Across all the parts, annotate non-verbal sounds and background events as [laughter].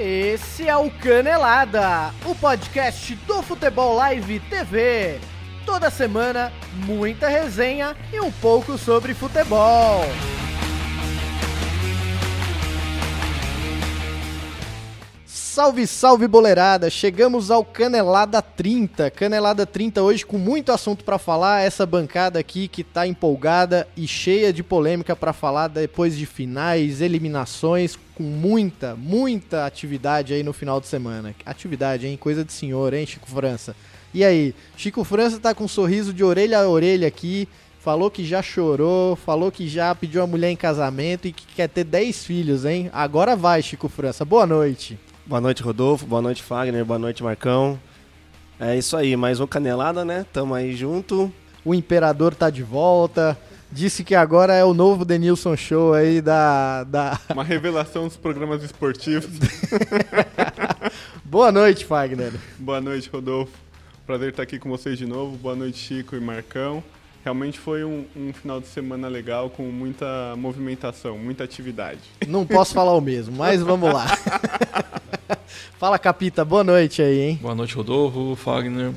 Esse é o Canelada, o podcast do Futebol Live TV. Toda semana, muita resenha e um pouco sobre futebol. Salve, salve boleirada! Chegamos ao Canelada 30. Canelada 30 hoje com muito assunto para falar. Essa bancada aqui que tá empolgada e cheia de polêmica para falar depois de finais, eliminações, com muita, muita atividade aí no final de semana. Atividade, hein? Coisa de senhor, hein, Chico França? E aí, Chico França tá com um sorriso de orelha a orelha aqui. Falou que já chorou, falou que já pediu a mulher em casamento e que quer ter 10 filhos, hein? Agora vai, Chico França. Boa noite. Boa noite, Rodolfo. Boa noite, Fagner. Boa noite, Marcão. É isso aí, mais um Canelada, né? Tamo aí junto. O Imperador tá de volta. Disse que agora é o novo Denilson Show aí da. da... [laughs] Uma revelação dos programas esportivos. [laughs] Boa noite, Fagner. Boa noite, Rodolfo. Prazer estar aqui com vocês de novo. Boa noite, Chico e Marcão. Realmente foi um, um, final de semana legal, com muita movimentação, muita atividade. Não posso falar o mesmo, mas vamos lá. [laughs] [laughs] Fala, Capita, boa noite aí, hein? Boa noite, Rodolfo, Fagner.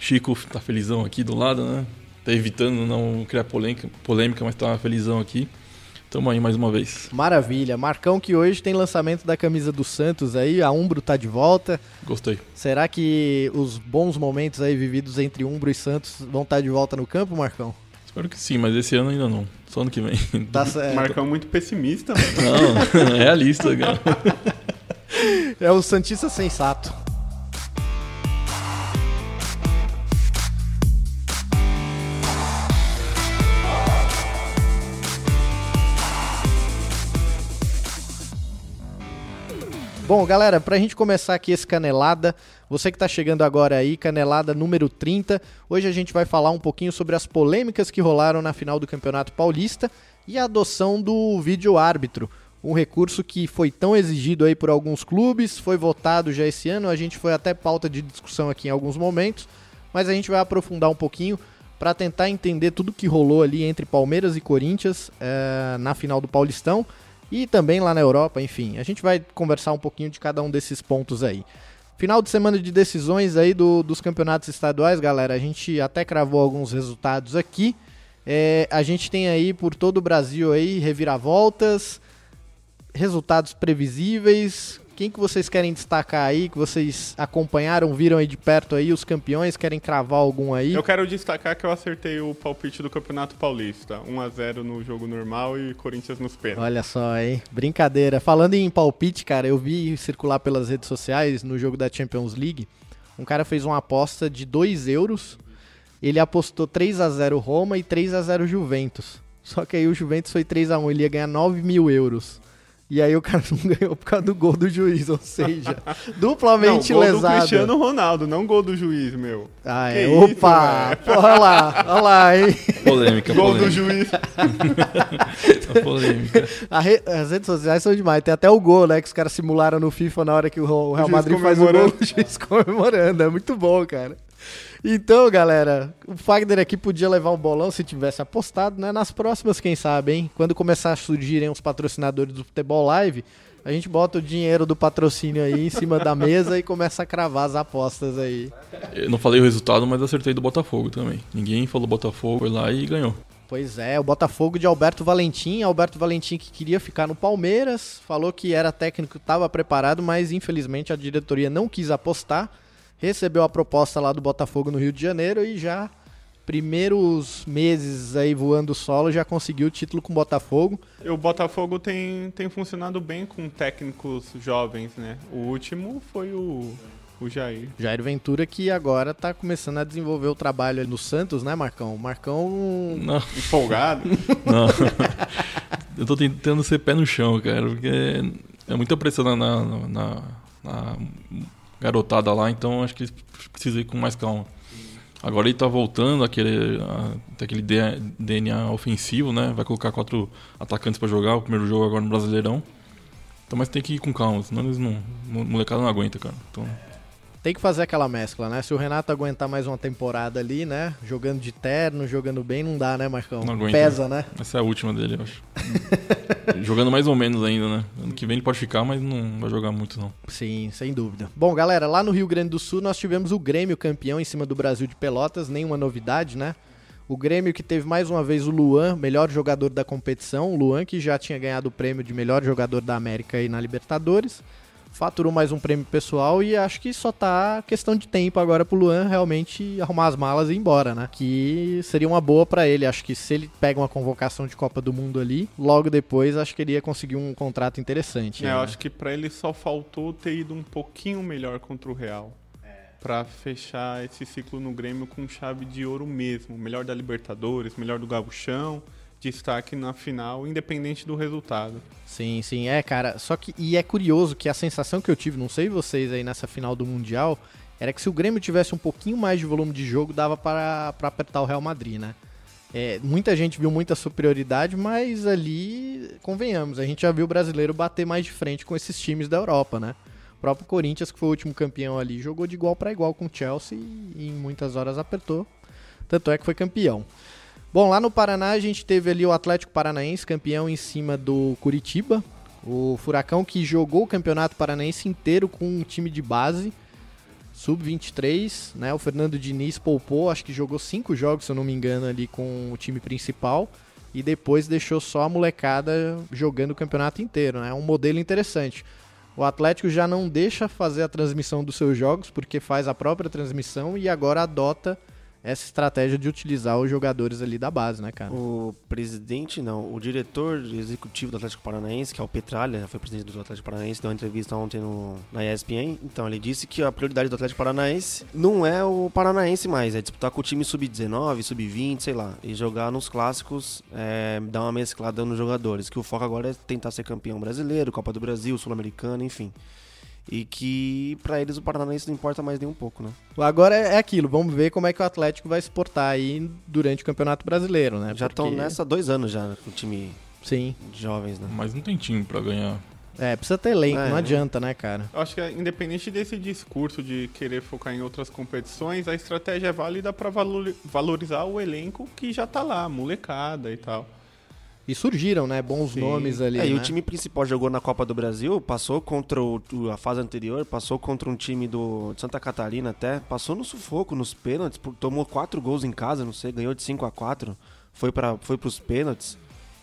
Chico tá felizão aqui do lado, né? Tá evitando não criar polêmica, polêmica mas tá felizão aqui. Tamo aí mais uma vez. Maravilha. Marcão que hoje tem lançamento da camisa do Santos aí, a Umbro tá de volta. Gostei. Será que os bons momentos aí vividos entre Umbro e Santos vão estar tá de volta no campo, Marcão? Espero que sim, mas esse ano ainda não. Só ano que vem. Tá certo. Marcão é muito pessimista. [laughs] Mano. Não, [laughs] é realista, cara. [laughs] É o Santista sensato. Bom, galera, pra gente começar aqui esse Canelada, você que tá chegando agora aí, Canelada número 30, hoje a gente vai falar um pouquinho sobre as polêmicas que rolaram na final do Campeonato Paulista e a adoção do vídeo árbitro, um recurso que foi tão exigido aí por alguns clubes, foi votado já esse ano, a gente foi até pauta de discussão aqui em alguns momentos, mas a gente vai aprofundar um pouquinho para tentar entender tudo que rolou ali entre Palmeiras e Corinthians é, na final do Paulistão e também lá na Europa, enfim. A gente vai conversar um pouquinho de cada um desses pontos aí. Final de semana de decisões aí do, dos campeonatos estaduais, galera. A gente até cravou alguns resultados aqui. É, a gente tem aí por todo o Brasil aí reviravoltas, resultados previsíveis, quem que vocês querem destacar aí, que vocês acompanharam, viram aí de perto aí os campeões, querem cravar algum aí? Eu quero destacar que eu acertei o palpite do Campeonato Paulista, 1 a 0 no jogo normal e Corinthians nos pênaltis. Olha só, hein? Brincadeira. Falando em palpite, cara, eu vi circular pelas redes sociais no jogo da Champions League, um cara fez uma aposta de 2 euros, ele apostou 3 a 0 Roma e 3 a 0 Juventus. Só que aí o Juventus foi 3 a 1 ele ia ganhar 9 mil euros. E aí o cara [laughs] não ganhou por causa do gol do juiz, ou seja, [laughs] duplamente não, gol lesado. do Cristiano Ronaldo, não gol do juiz, meu. Ah, é. Opa! Isso, olha lá, olha lá, hein? [laughs] Polêmica, Gol polêmica. do juiz. polêmica. Re... As redes sociais são demais. Tem até o gol, né? Que os caras simularam no FIFA na hora que o Real Madrid faz o gol, o juiz comemorando. É muito bom, cara. Então, galera, o Fagner aqui podia levar um bolão se tivesse apostado, né? Nas próximas, quem sabe, hein? Quando começar a surgirem os patrocinadores do Futebol Live, a gente bota o dinheiro do patrocínio aí em cima da mesa e começa a cravar as apostas aí. Eu não falei o resultado, mas acertei do Botafogo também. Ninguém falou Botafogo, foi lá e ganhou. Pois é, o Botafogo de Alberto Valentim, Alberto Valentim que queria ficar no Palmeiras, falou que era técnico, estava preparado, mas infelizmente a diretoria não quis apostar recebeu a proposta lá do Botafogo no Rio de Janeiro e já primeiros meses aí voando solo já conseguiu o título com o Botafogo. O Botafogo tem, tem funcionado bem com técnicos jovens, né? O último foi o, o Jair. Jair Ventura que agora tá começando a desenvolver o trabalho no Santos, né, Marcão? Marcão não empolgado. [laughs] não. Eu tô tentando ser pé no chão, cara, porque é muita pressão na, na, na, na garotada lá, então acho que precisa ir com mais calma. Agora ele tá voltando a, aquele DNA ofensivo, né? Vai colocar quatro atacantes para jogar, o primeiro jogo agora no Brasileirão. Então, mas tem que ir com calma, senão eles não. molecada não aguenta, cara. Então, tem que fazer aquela mescla, né? Se o Renato aguentar mais uma temporada ali, né? Jogando de terno, jogando bem, não dá, né, Marcão? Não aguenta. Pesa, né? Essa é a última dele, eu acho. [laughs] Jogando mais ou menos ainda, né? Ano que vem ele pode ficar, mas não vai jogar muito, não. Sim, sem dúvida. Bom, galera, lá no Rio Grande do Sul nós tivemos o Grêmio campeão em cima do Brasil de Pelotas, nenhuma novidade, né? O Grêmio que teve mais uma vez o Luan, melhor jogador da competição. O Luan que já tinha ganhado o prêmio de melhor jogador da América aí na Libertadores. Faturou mais um prêmio pessoal e acho que só tá questão de tempo agora pro Luan realmente arrumar as malas e ir embora, né? Que seria uma boa para ele. Acho que se ele pega uma convocação de Copa do Mundo ali, logo depois acho que ele ia conseguir um contrato interessante. É, né? eu acho que pra ele só faltou ter ido um pouquinho melhor contra o Real. Pra fechar esse ciclo no Grêmio com chave de ouro mesmo. Melhor da Libertadores, melhor do Gabuchão, destaque na final, independente do resultado. Sim, sim, é, cara. Só que e é curioso que a sensação que eu tive, não sei vocês aí nessa final do mundial, era que se o Grêmio tivesse um pouquinho mais de volume de jogo, dava para apertar o Real Madrid, né? É, muita gente viu muita superioridade, mas ali, convenhamos, a gente já viu o brasileiro bater mais de frente com esses times da Europa, né? O próprio Corinthians, que foi o último campeão ali, jogou de igual para igual com o Chelsea e em muitas horas apertou. Tanto é que foi campeão. Bom, lá no Paraná a gente teve ali o Atlético Paranaense campeão em cima do Curitiba. O Furacão que jogou o Campeonato Paranaense inteiro com um time de base, sub-23, né? O Fernando Diniz poupou, acho que jogou cinco jogos, se eu não me engano, ali com o time principal. E depois deixou só a molecada jogando o campeonato inteiro, né? Um modelo interessante. O Atlético já não deixa fazer a transmissão dos seus jogos, porque faz a própria transmissão e agora adota essa estratégia de utilizar os jogadores ali da base, né, cara? O presidente, não, o diretor executivo do Atlético Paranaense, que é o Petralha, foi presidente do Atlético Paranaense, deu uma entrevista ontem no, na ESPN. Então, ele disse que a prioridade do Atlético Paranaense não é o Paranaense mais, é disputar com o time sub-19, sub-20, sei lá, e jogar nos clássicos, é, dar uma mesclada nos jogadores. Que o foco agora é tentar ser campeão brasileiro, Copa do Brasil, Sul-Americano, enfim. E que pra eles o Paranaense não importa mais nem um pouco, né? Agora é aquilo, vamos ver como é que o Atlético vai se portar aí durante o Campeonato Brasileiro, né? Já estão Porque- nessa há dois anos já, com o time Sim. de jovens, né? Mas não tem time pra ganhar. É, precisa ter elenco, É. não adianta, né, cara? Eu acho que independente desse discurso de querer focar em outras competições, a estratégia é válida para valorizar o elenco que já tá lá, molecada e tal. E surgiram, né, bons Sim. nomes ali, É, e né? o time principal jogou na Copa do Brasil, passou contra o, a fase anterior, passou contra um time do de Santa Catarina até, passou no sufoco, nos pênaltis, tomou quatro gols em casa, não sei, ganhou de 5 a 4 foi para foi pros pênaltis.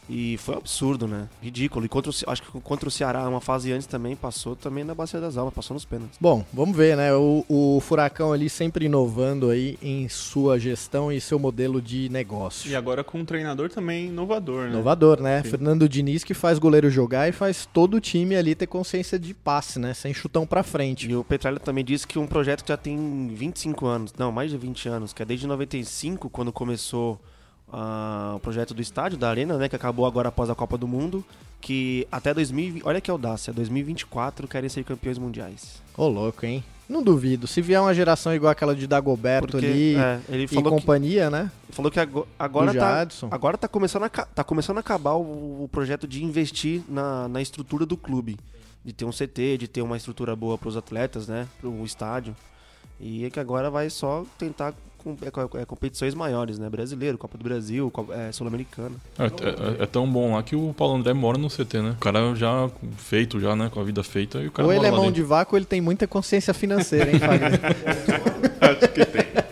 E foi um absurdo, né? Ridículo. E contra o, acho que contra o Ceará, uma fase antes também, passou também na Bacia das Almas, passou nos pênaltis. Bom, vamos ver, né? O, o Furacão ali sempre inovando aí em sua gestão e seu modelo de negócio. E agora com um treinador também inovador, né? Inovador, né? Sim. Fernando Diniz que faz goleiro jogar e faz todo o time ali ter consciência de passe, né? Sem chutão pra frente. E o Petralha também disse que um projeto que já tem 25 anos, não, mais de 20 anos, que é desde 95, quando começou ah, o projeto do estádio, da Arena, né, que acabou agora após a Copa do Mundo, que até 2020, olha que audácia, 2024 querem ser campeões mundiais. Ô, louco, hein? Não duvido. Se vier uma geração igual aquela de Dagoberto Porque ali é, ele e falou que, companhia, né? falou que ago- agora tá, agora tá começando a, tá começando a acabar o, o projeto de investir na, na estrutura do clube. De ter um CT, de ter uma estrutura boa para os atletas, né? Para o estádio. E é que agora vai só tentar com, é, é, competições maiores, né? Brasileiro, Copa do Brasil, é, Sul-Americana. É, é- é tão bom lá que o Paulo André mora no CT, né? O cara já feito, já, né? Com a vida feita. E o cara Ou ele é mão dentro. de vácuo ou ele tem muita consciência financeira, hein, Fagner? [laughs]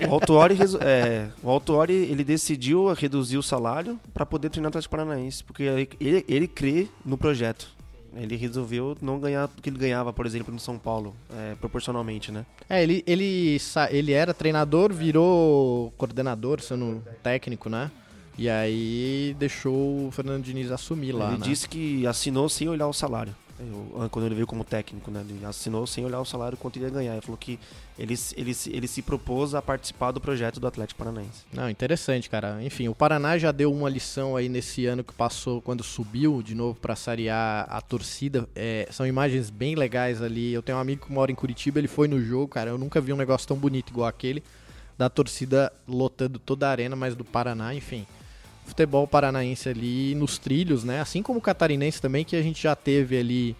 O Autuori, resu- é, o Autuori, ele decidiu reduzir o salário para poder treinar o Atlético Paranaense, porque ele, ele crê no projeto. Ele resolveu não ganhar o que ele ganhava, por exemplo, no São Paulo, é, proporcionalmente, né? é, ele, ele, ele era treinador, virou coordenador, sendo técnico, né? E aí deixou o Fernando Diniz assumir lá, ele né? disse que assinou sem olhar o salário. Eu- quando ele veio como técnico, né? Ele assinou sem olhar o salário quanto ele ia ganhar. Ele falou que ele, ele, ele se propôs a participar do projeto do Atlético Paranaense. Não, interessante, cara. Enfim, o Paraná já deu uma lição aí nesse ano que passou, quando subiu de novo pra sarear a torcida. É, são imagens bem legais ali. Eu tenho um amigo que mora em Curitiba, ele foi no jogo, cara. Eu nunca vi um negócio tão bonito igual aquele. Da torcida lotando toda a arena, mas do Paraná, enfim. Futebol paranaense ali nos trilhos, né? Assim como o catarinense também, que a gente já teve ali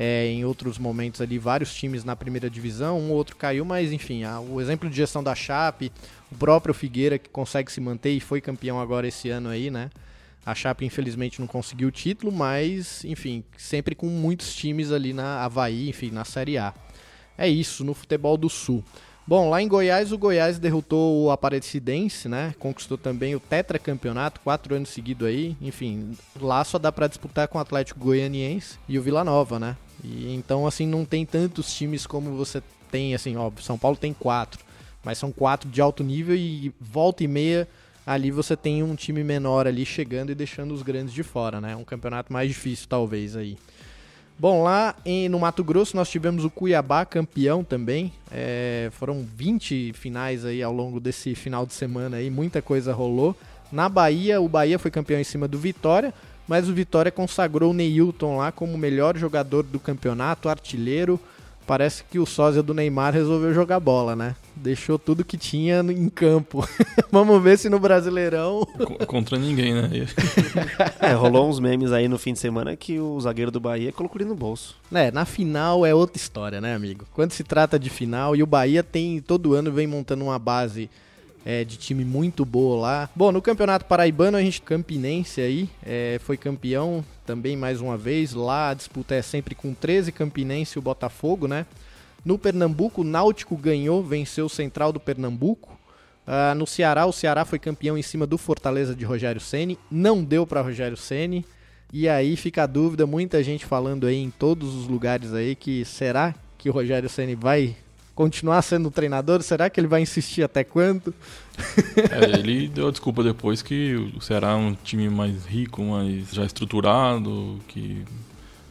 É, em outros momentos ali, vários times na primeira divisão, um ou outro caiu, mas enfim, a, o exemplo de gestão da Chape, o próprio Figueira que consegue se manter e foi campeão agora esse ano aí, né? A Chape infelizmente não conseguiu o título, mas enfim, sempre com muitos times ali na Havaí, enfim, na Série A. É isso no futebol do Sul. Bom, lá em Goiás, o Goiás derrotou o Aparecidense, né? Conquistou também o tetracampeonato, quatro anos seguidos aí. Enfim, lá só dá para disputar com o Atlético Goianiense e o Vila Nova, né? E então, assim, não tem tantos times como você tem, assim, ó, São Paulo tem quatro, mas são quatro de alto nível e volta e meia ali você tem um time menor ali chegando e deixando os grandes de fora, né? Um campeonato mais difícil, talvez, aí. Bom, lá em, no Mato Grosso nós tivemos o Cuiabá campeão também. É, foram 20 finais aí ao longo desse final de semana aí, muita coisa rolou. Na Bahia, o Bahia foi campeão em cima do Vitória mas o Vitória consagrou o Neilton lá como melhor jogador do campeonato, artilheiro. Parece que o sósia do Neymar resolveu jogar bola, né? Deixou tudo que tinha em campo. [laughs] Vamos ver se no Brasileirão. Contra ninguém, né? [laughs] é, rolou uns memes aí no fim de semana que o zagueiro do Bahia colocou ele no bolso. É, na final é outra história, né, amigo? Quando se trata de final, e o Bahia tem todo ano vem montando uma base é, de time muito boa lá. Bom, no Campeonato Paraibano, a gente, Campinense aí, é, foi campeão também mais uma vez. Lá a disputa é sempre com 13 Campinense e o Botafogo, né? No Pernambuco, o Náutico ganhou, venceu o Central do Pernambuco. Uh, no Ceará, o Ceará foi campeão em cima do Fortaleza de Rogério Ceni. Não deu para Rogério Ceni. E aí fica a dúvida, muita gente falando aí em todos os lugares aí que será que o Rogério Ceni vai continuar sendo treinador? Será que ele vai insistir até quando? É, ele deu a desculpa depois que o Ceará é um time mais rico, mais já estruturado, que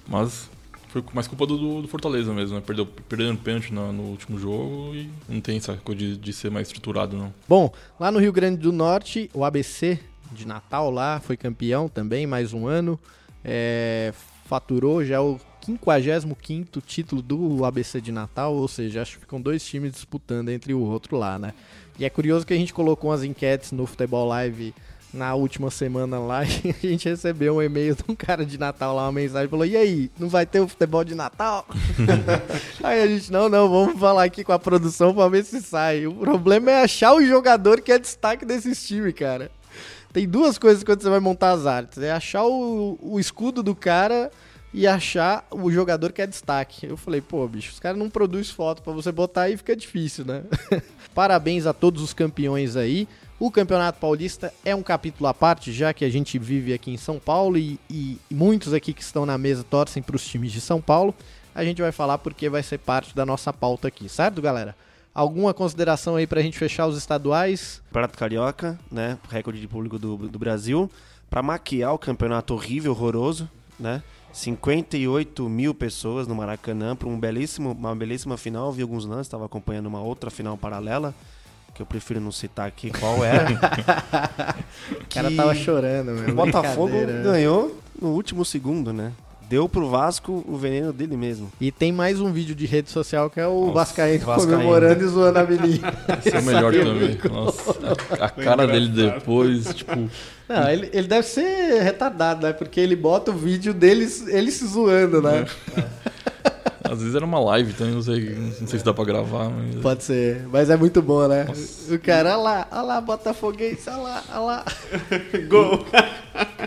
mas foi mais culpa do, do Fortaleza mesmo, né? Perdeu, perdendo pênalti no, no, último jogo e não tem essa coisa de, de ser mais estruturado, não. Bom, lá no Rio Grande do Norte, o ABC de Natal lá foi campeão também, mais um ano. É, faturou já o 55 título do ABC de Natal, ou seja, acho que ficam dois times disputando entre o outro lá, né? E é curioso que a gente colocou umas enquetes no Futebol Live na última semana lá [laughs] e a gente recebeu um e-mail de um cara de Natal lá, uma mensagem, falou, e aí, não vai ter o futebol de Natal? [laughs] aí a gente, não, não, vamos falar aqui com a produção pra ver se sai. O problema é achar o jogador que é destaque desses times, cara. Tem duas coisas quando você vai montar as artes, é achar o, o escudo do cara e achar o jogador que é destaque. Eu falei, pô, bicho, os caras não produzem foto para você botar aí fica difícil, né? [laughs] Parabéns a todos os campeões aí. O Campeonato Paulista é um capítulo à parte, já que a gente vive aqui em São Paulo e, e muitos aqui que estão na mesa torcem para os times de São Paulo. A gente vai falar porque vai ser parte da nossa pauta aqui, certo, galera? Alguma consideração aí para a gente fechar os estaduais? Prato Carioca, né? Recorde de público do, do Brasil. Para maquiar o campeonato horrível, horroroso, né? 58 mil pessoas no Maracanã para um belíssimo, uma belíssima final. Vi alguns lances, estava acompanhando uma outra final paralela, que eu prefiro não citar aqui qual era. [laughs] o cara tava chorando, meu. O Botafogo ganhou no último segundo, né? Deu pro Vasco o veneno dele mesmo. E tem mais um vídeo de rede social que é o Nossa, Vascaíno, Vascaíno comemorando e zoando a menina. [laughs] Esse é o melhor também. Nossa, a cara dele depois, tipo. Não, ele, ele deve ser retardado, né? Porque ele bota o vídeo dele ele se zoando, né? É. Às vezes era uma live, então não sei, não sei se dá pra gravar. Mas... Pode ser, mas é muito bom, né? Nossa. O cara, olha lá, olha lá, Botafoguense, olha lá, olha lá. [laughs] Gol! [laughs]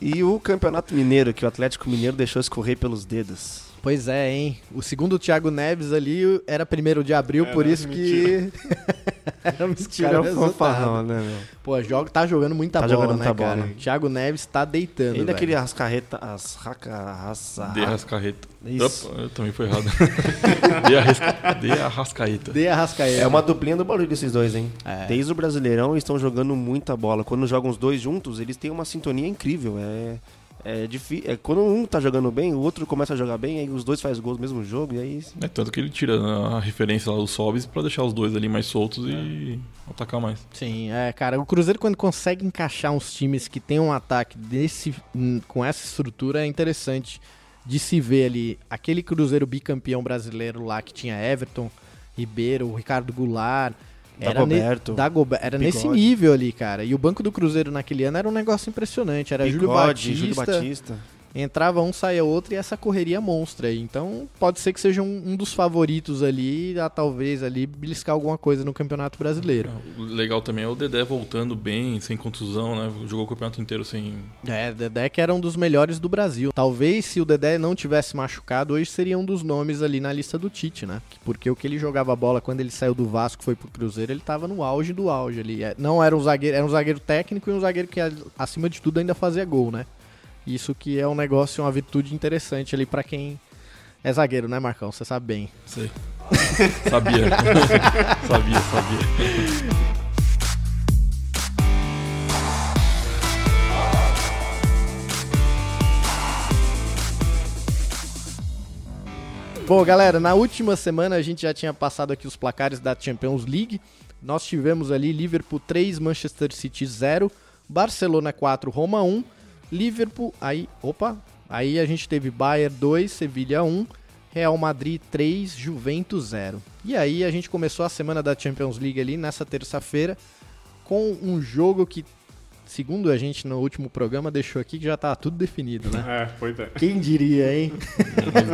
E o Campeonato Mineiro, que o Atlético Mineiro deixou escorrer pelos dedos. Pois é, hein? O segundo Thiago Neves ali era primeiro de abril, por isso que. [laughs] era mentira. Cara, é um fanfarrão, né, meu? Pô, joga, tá jogando muita tá bola, jogando né, muita cara? Bola. Thiago Neves tá deitando. Ainda aquele rascarreta. As raca, raça, De rascarreta. Isso. Opa, também foi errado. [laughs] de, arrasca, de arrascaeta. De arrascaeta. É uma duplinha do barulho desses dois, hein? É. Desde o Brasileirão eles estão jogando muita bola. Quando jogam os dois juntos, eles têm uma sintonia incrível. É é difícil. É, quando um tá jogando bem, o outro começa a jogar bem, aí os dois fazem gols no mesmo jogo, e aí. É tanto que ele tira a referência lá dos Sobs para deixar os dois ali mais soltos é. e atacar mais. Sim, é, cara, o Cruzeiro quando consegue encaixar uns times que tem um ataque desse hum, com essa estrutura é interessante de se ver ali. Aquele Cruzeiro bicampeão brasileiro lá que tinha Everton, Ribeiro, Ricardo Goulart, era, ne era nesse nível ali, cara. E o banco do Cruzeiro naquele ano era um negócio impressionante. Era Bigode, Júlio Batista. Júlio Batista. Entrava um, saía outro e essa correria monstra aí. Então pode ser que seja um, um, dos favoritos ali, a talvez ali beliscar alguma coisa no Campeonato Brasileiro. O legal também é o Dedé voltando bem, sem contusão, né? Jogou o campeonato inteiro sem. É, Dedé que era um dos melhores do Brasil. Talvez se o Dedé não tivesse machucado, hoje seria um dos nomes ali na lista do Tite, né? Porque o que ele jogava bola quando ele saiu do Vasco, foi pro Cruzeiro, ele tava no auge do auge ali. É, não era um zagueiro, era um zagueiro técnico e um zagueiro que acima de tudo ainda fazia gol, né? Isso que é um negócio, uma virtude interessante ali para quem é zagueiro, né, Marcão? Você sabe bem. Sei. [laughs] sabia. [laughs] sabia, sabia. Bom, galera, na última semana a gente já tinha passado aqui os placares da Champions League. Nós tivemos ali Liverpool 3, Manchester City 0, Barcelona 4, Roma 1 Liverpool, aí, opa, aí a gente teve Bayern 2, Sevilha 1, Real Madrid 3, Juventus 0. E aí a gente começou a semana da Champions League ali nessa terça-feira com um jogo que, segundo a gente no último programa, deixou aqui que já tá tudo definido, né? É, pois é. Quem diria, hein?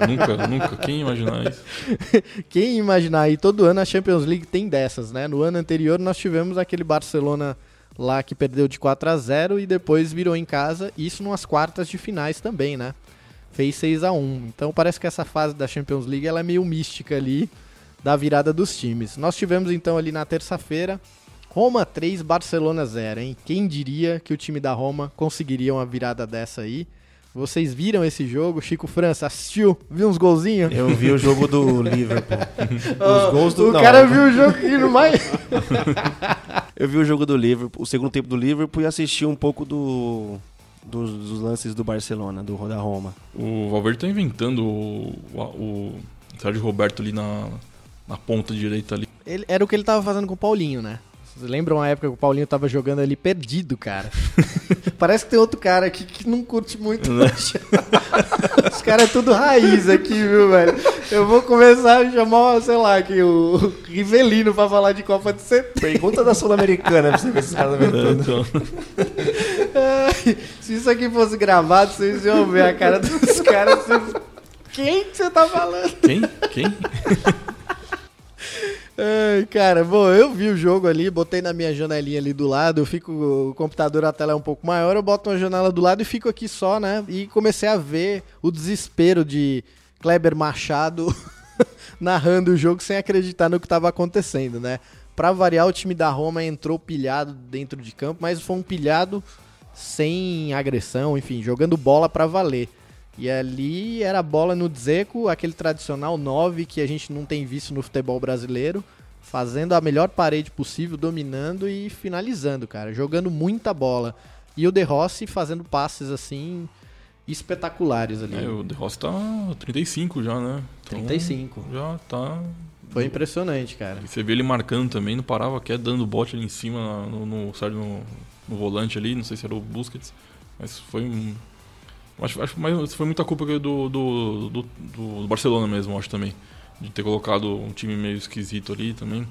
nunca, nunca, quem imaginar isso? [laughs] Quem imaginar aí, todo ano a Champions League tem dessas, né? No ano anterior nós tivemos aquele Barcelona lá que perdeu de 4 a 0 e depois virou em casa, isso nas quartas de finais também, né? Fez 6 a 1. Então parece que essa fase da Champions League ela é meio mística ali da virada dos times. Nós tivemos então ali na terça-feira Roma 3, Barcelona 0, hein? Quem diria que o time da Roma conseguiria uma virada dessa aí? Vocês viram esse jogo? Chico França assistiu? Viu uns golzinhos? Eu vi o jogo do [laughs] Liverpool. Os gols do... O não, cara viu o jogo que não mais... [laughs] eu vi o jogo do Liverpool, o segundo tempo do Liverpool e assisti um pouco do... Dos, dos lances do Barcelona, do da Roma. O Valverde tá inventando o, o, o Sérgio Roberto ali na, na ponta direita ali. Ele, era o que ele tava fazendo com o Paulinho, né? Vocês lembram uma época que o Paulinho tava jogando ali perdido, cara? [laughs] Parece que tem outro cara aqui que não curte muito. Né? [laughs] Os caras é tudo raiz aqui, viu, velho? Eu vou começar a chamar, sei lá, aqui, o Rivelino pra falar de Copa de Setembro. Pergunta da Sul-Americana pra você ver se os caras não é, então. [laughs] Se isso aqui fosse gravado, vocês iam ver a cara dos caras. Quem que você tá falando? Quem? Quem? Ai, cara, bom, eu vi o jogo ali, botei na minha janelinha ali do lado, eu fico, o computador, a tela é um pouco maior, eu boto uma janela do lado e fico aqui só, né? E comecei a ver o desespero de Kleber Machado [laughs] narrando o jogo sem acreditar no que estava acontecendo, né? Pra variar, o time da Roma entrou pilhado dentro de campo, mas foi um pilhado sem agressão, enfim, jogando bola para valer. E ali era a bola no Dzeko, aquele tradicional 9 que a gente não tem visto no futebol brasileiro, fazendo a melhor parede possível, dominando e finalizando, cara, jogando muita bola. E o De Rossi fazendo passes assim espetaculares ali. É, o De Rossi tá 35 já, né? Então, 35. Já tá foi impressionante, cara. E você vê ele marcando também, não parava, quer dando bote ali em cima no, no, no, no volante ali, não sei se era o Busquets, mas foi um Acho, acho mas foi muita culpa do, do, do, do, Barcelona mesmo, acho também. De ter colocado um time meio esquisito ali também.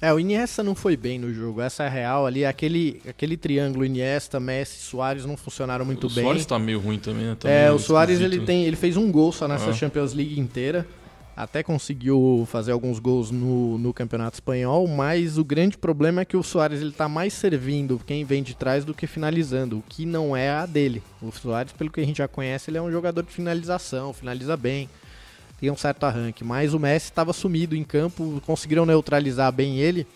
É, o Iniesta não foi bem no jogo, essa é a real ali. Aquele, aquele triângulo Iniesta, Messi, Soares não funcionaram muito o bem. O Soares tá meio ruim também, né? Tá é, o Soares ele, tem, ele fez um gol só nessa ah. Champions League inteira até conseguiu fazer alguns gols no, no Campeonato Espanhol, mas o grande problema é que o Soares ele tá mais servindo quem vem de trás do que finalizando, o que não é a dele. O Soares, pelo que a gente já conhece, ele é um jogador de finalização, finaliza bem, tem um certo arranque, mas o Messi estava sumido em campo, conseguiram neutralizar bem ele.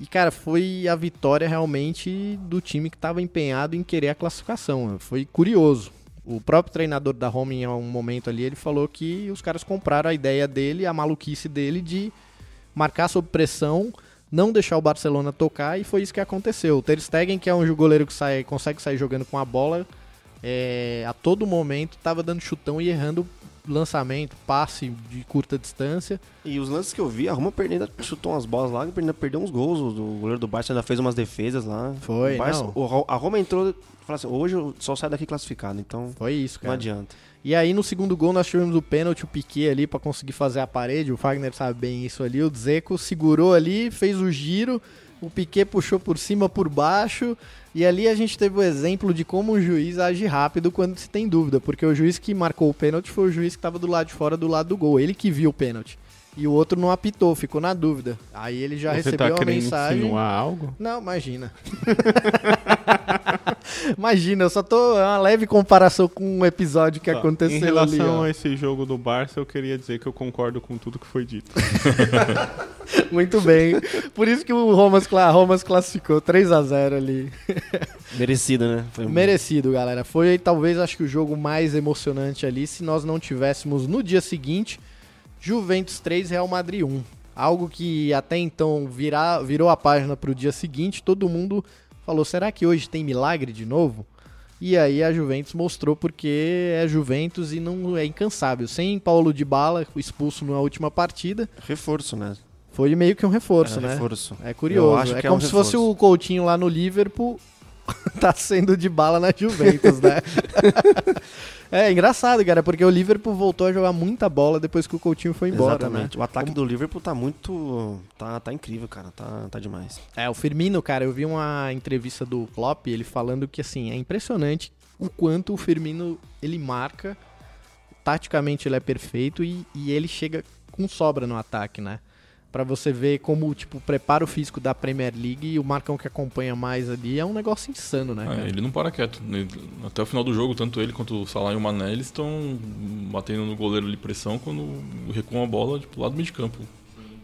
E cara, foi a vitória realmente do time que estava empenhado em querer a classificação. Foi curioso. O próprio treinador da Roma, em um momento ali, ele falou que os caras compraram a ideia dele, a maluquice dele de marcar sob pressão, não deixar o Barcelona tocar, e foi isso que aconteceu. O Ter Stegen, que é um goleiro que sai, consegue sair jogando com a bola, é, a todo momento estava dando chutão e errando lançamento, passe de curta distância. E os lances que eu vi, a Roma perdendo, chutou umas bolas lá, perdendo, perdeu uns gols. O goleiro do Barça ainda fez umas defesas lá. Foi, o Barça, o, A Roma entrou, falou assim, hoje eu só saio daqui classificado, então Foi isso, cara. não adianta. E aí no segundo gol nós tivemos o pênalti, o Piquet ali para conseguir fazer a parede, o Fagner sabe bem isso ali, o Dzeko segurou ali, fez o giro, o Piquet puxou por cima, por baixo, e ali a gente teve o exemplo de como um juiz age rápido quando se tem dúvida, porque o juiz que marcou o pênalti foi o juiz que estava do lado de fora, do lado do gol, ele que viu o pênalti. E o outro não apitou, ficou na dúvida. Aí ele já Você recebeu tá querendo mensagem. insinuar algo? Não, imagina. [laughs] imagina, eu só tô. É uma leve comparação com um episódio que Tá. aconteceu Em relação ali. a esse jogo do Barça, eu queria dizer que eu concordo com tudo que foi dito. [laughs] Muito bem. Por isso que o Romas, Romas classificou 3 a 0 ali. [laughs] Merecido, né? Foi Merecido, galera. Foi talvez acho que o jogo mais emocionante ali se nós não tivéssemos no dia seguinte Juventus 3 Real Madrid 1. Algo que até então virá, virou a página pro dia seguinte, todo mundo falou: será que hoje tem milagre de novo? E aí a Juventus mostrou porque é Juventus e não é incansável. Sem Paulo de Bala, expulso na última partida, Reforço, né? foi meio que um reforço, É, né? Reforço. É curioso. É que é como um se fosse o Coutinho lá no Liverpool [laughs] tá sendo de bala na Juventus, né? [laughs] é engraçado, cara, porque o Liverpool voltou a jogar muita bola depois que o Coutinho foi embora, Exatamente. né? O ataque do Liverpool tá muito. Tá, tá incrível, cara. Tá, tá demais. É, o Firmino, cara, eu vi uma entrevista do Klopp, ele falando que assim, é impressionante o quanto o Firmino ele marca, taticamente ele é perfeito e, e ele chega com sobra no ataque, né? Pra você ver como, tipo, o preparo físico da Premier League e o Marcão que acompanha mais ali é um negócio insano, né, É, ele não para quieto. Até o final do jogo, tanto ele quanto o Salah e o Mané, eles estão batendo no goleiro ali pressão quando recuam a bola tipo, lá do meio de campo.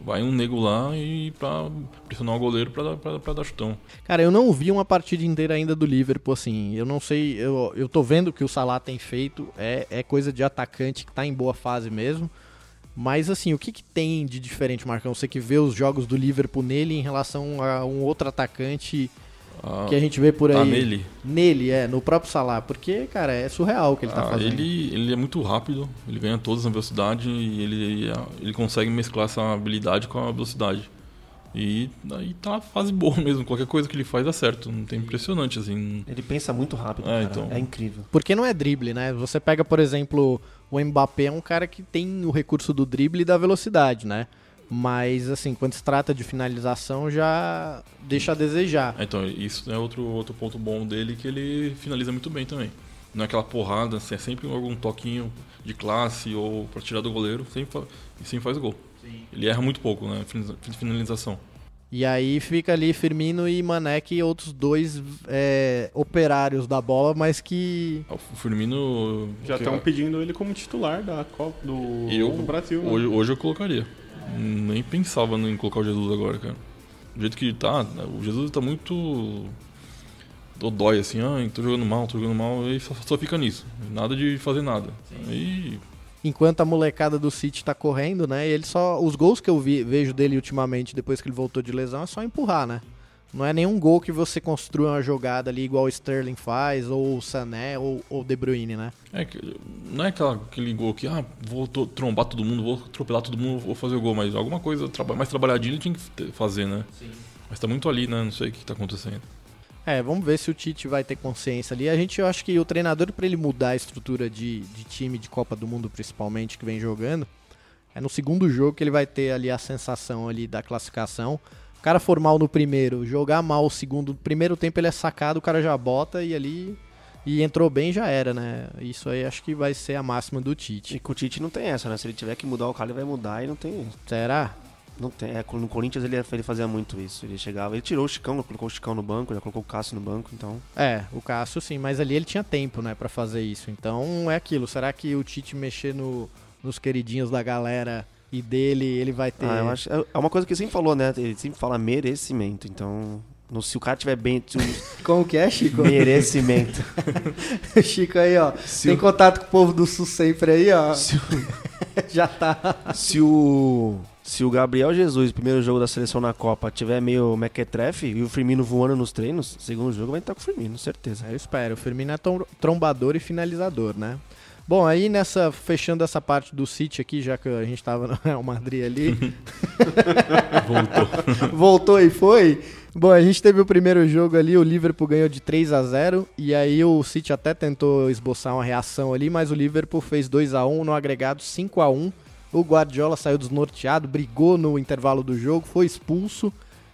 Vai um nego lá e pra pressionar o goleiro pra, dar- pra, pra dar chutão. Cara, eu não vi uma partida inteira ainda do Liverpool, assim. Eu não sei, eu, eu tô vendo que o Salah tem feito, é, é coisa de atacante que tá em boa fase mesmo. Mas, assim, o que, que tem de diferente, Marcão? Você que vê os jogos do Liverpool nele em relação a um outro atacante Ah, que a gente vê por aí. tá nele. Nele, é, no próprio Salah. Porque, cara, é surreal o que ele tá Ah, fazendo. ele, ele é muito rápido, ele ganha todas na velocidade e ele, ele consegue mesclar essa habilidade com a velocidade. E aí tá a fase boa [laughs] mesmo, qualquer coisa que ele faz dá certo. Não tem impressionante assim. Ele pensa muito rápido, É, cara. então. É incrível. Porque não é drible, né? Você pega, por exemplo, o Mbappé é um cara que tem o recurso do drible e da velocidade, né? Mas, assim, quando se trata de finalização, já deixa a desejar. Ah, Então, isso é outro, outro ponto bom dele que ele finaliza muito bem também. Não é aquela porrada, assim, é sempre algum toquinho de classe ou pra tirar do goleiro, sempre, e sempre faz gol. Ele erra muito pouco, né? finaliza- Finalização. E aí fica ali Firmino e Mané, que outros dois é, operários da bola, mas que. O Firmino. Já que- estão pedindo ele como titular da Copa do, Eu, do Brasil. né? Hoje, hoje eu colocaria. Nem pensava em colocar o Jesus agora, cara. Do jeito que ele tá, o Jesus tá muito. dodói, assim, ah, tô jogando mal, tô jogando mal, e só, só fica nisso. Nada de fazer nada. Aí. Enquanto a molecada do City tá correndo, né? Ele só. Os gols que eu vi- vejo dele ultimamente, depois que ele voltou de lesão, é só empurrar, né? Não é nenhum gol que você construa uma jogada ali igual o Sterling faz, ou o Sané, ou o De Bruyne, né? É, não é aquela, aquele gol que, ah, vou trombar todo mundo, vou atropelar todo mundo, vou fazer o gol, mas alguma coisa mais trabalhadinha ele tinha que fazer, né? Mas tá muito ali, né? Não sei o que tá acontecendo. É, vamos ver se o Tite vai ter consciência ali. A gente, eu acho que o treinador, para ele mudar a estrutura de, de time de Copa do Mundo, principalmente, que vem jogando, é no segundo jogo que ele vai ter ali a sensação ali da classificação. O cara for mal no primeiro, jogar mal o segundo, primeiro tempo ele é sacado, o cara já bota e ali. E entrou bem já era, né? Isso aí acho que vai ser a máxima do E Tite. com o Tite não tem essa, né? Se ele tiver que mudar o cara, ele vai mudar e não tem. Será? Não tem. É, no Corinthians ele, ele fazia muito isso. Ele chegava, ele tirou o Chicão, colocou o Chicão no banco, já colocou o Cássio no banco, então. É, o Cássio sim, mas ali ele tinha tempo, né, pra fazer isso. Então é aquilo. Será que o Tite mexer no, nos queridinhos da galera e dele, ele vai ter. Ah, eu acho. É é uma coisa que ele sempre falou, né? Ele sempre fala merecimento. Então. no- se o cara tiver bem. O [laughs] Como que é, Chico? merecimento. [laughs] Chico aí, ó. Se Tem o- contato com o povo do Sul sempre aí, ó. Se o, [laughs] Já tá. se o. Se o Gabriel Jesus, primeiro jogo da seleção na Copa, tiver meio mequetrefe e o Firmino voando nos treinos, segundo jogo vai estar com o Firmino, certeza. Eu espero. O Firmino é trom- trombador e finalizador, né? Bom, aí nessa. Fechando essa parte do City aqui, já que a gente tava no [laughs] Real Madrid ali. [laughs] Voltou. [laughs] voltou e foi. Bom, a gente teve o primeiro jogo ali, o Liverpool ganhou de 3 a 0 e aí o City até tentou esboçar uma reação ali, mas o Liverpool fez 2 a 1 no agregado 5 a 1. O Guardiola saiu desnorteado, brigou no intervalo do jogo, foi expulso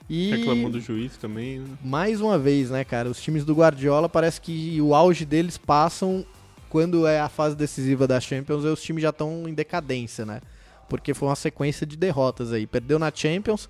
E Reclamou do juiz também, né? mais uma vez, né, cara, os times do Guardiola parece que o auge deles passam quando é a fase decisiva da Champions e os times já estão em decadência, né? Porque foi uma sequência de derrotas aí. Perdeu na Champions,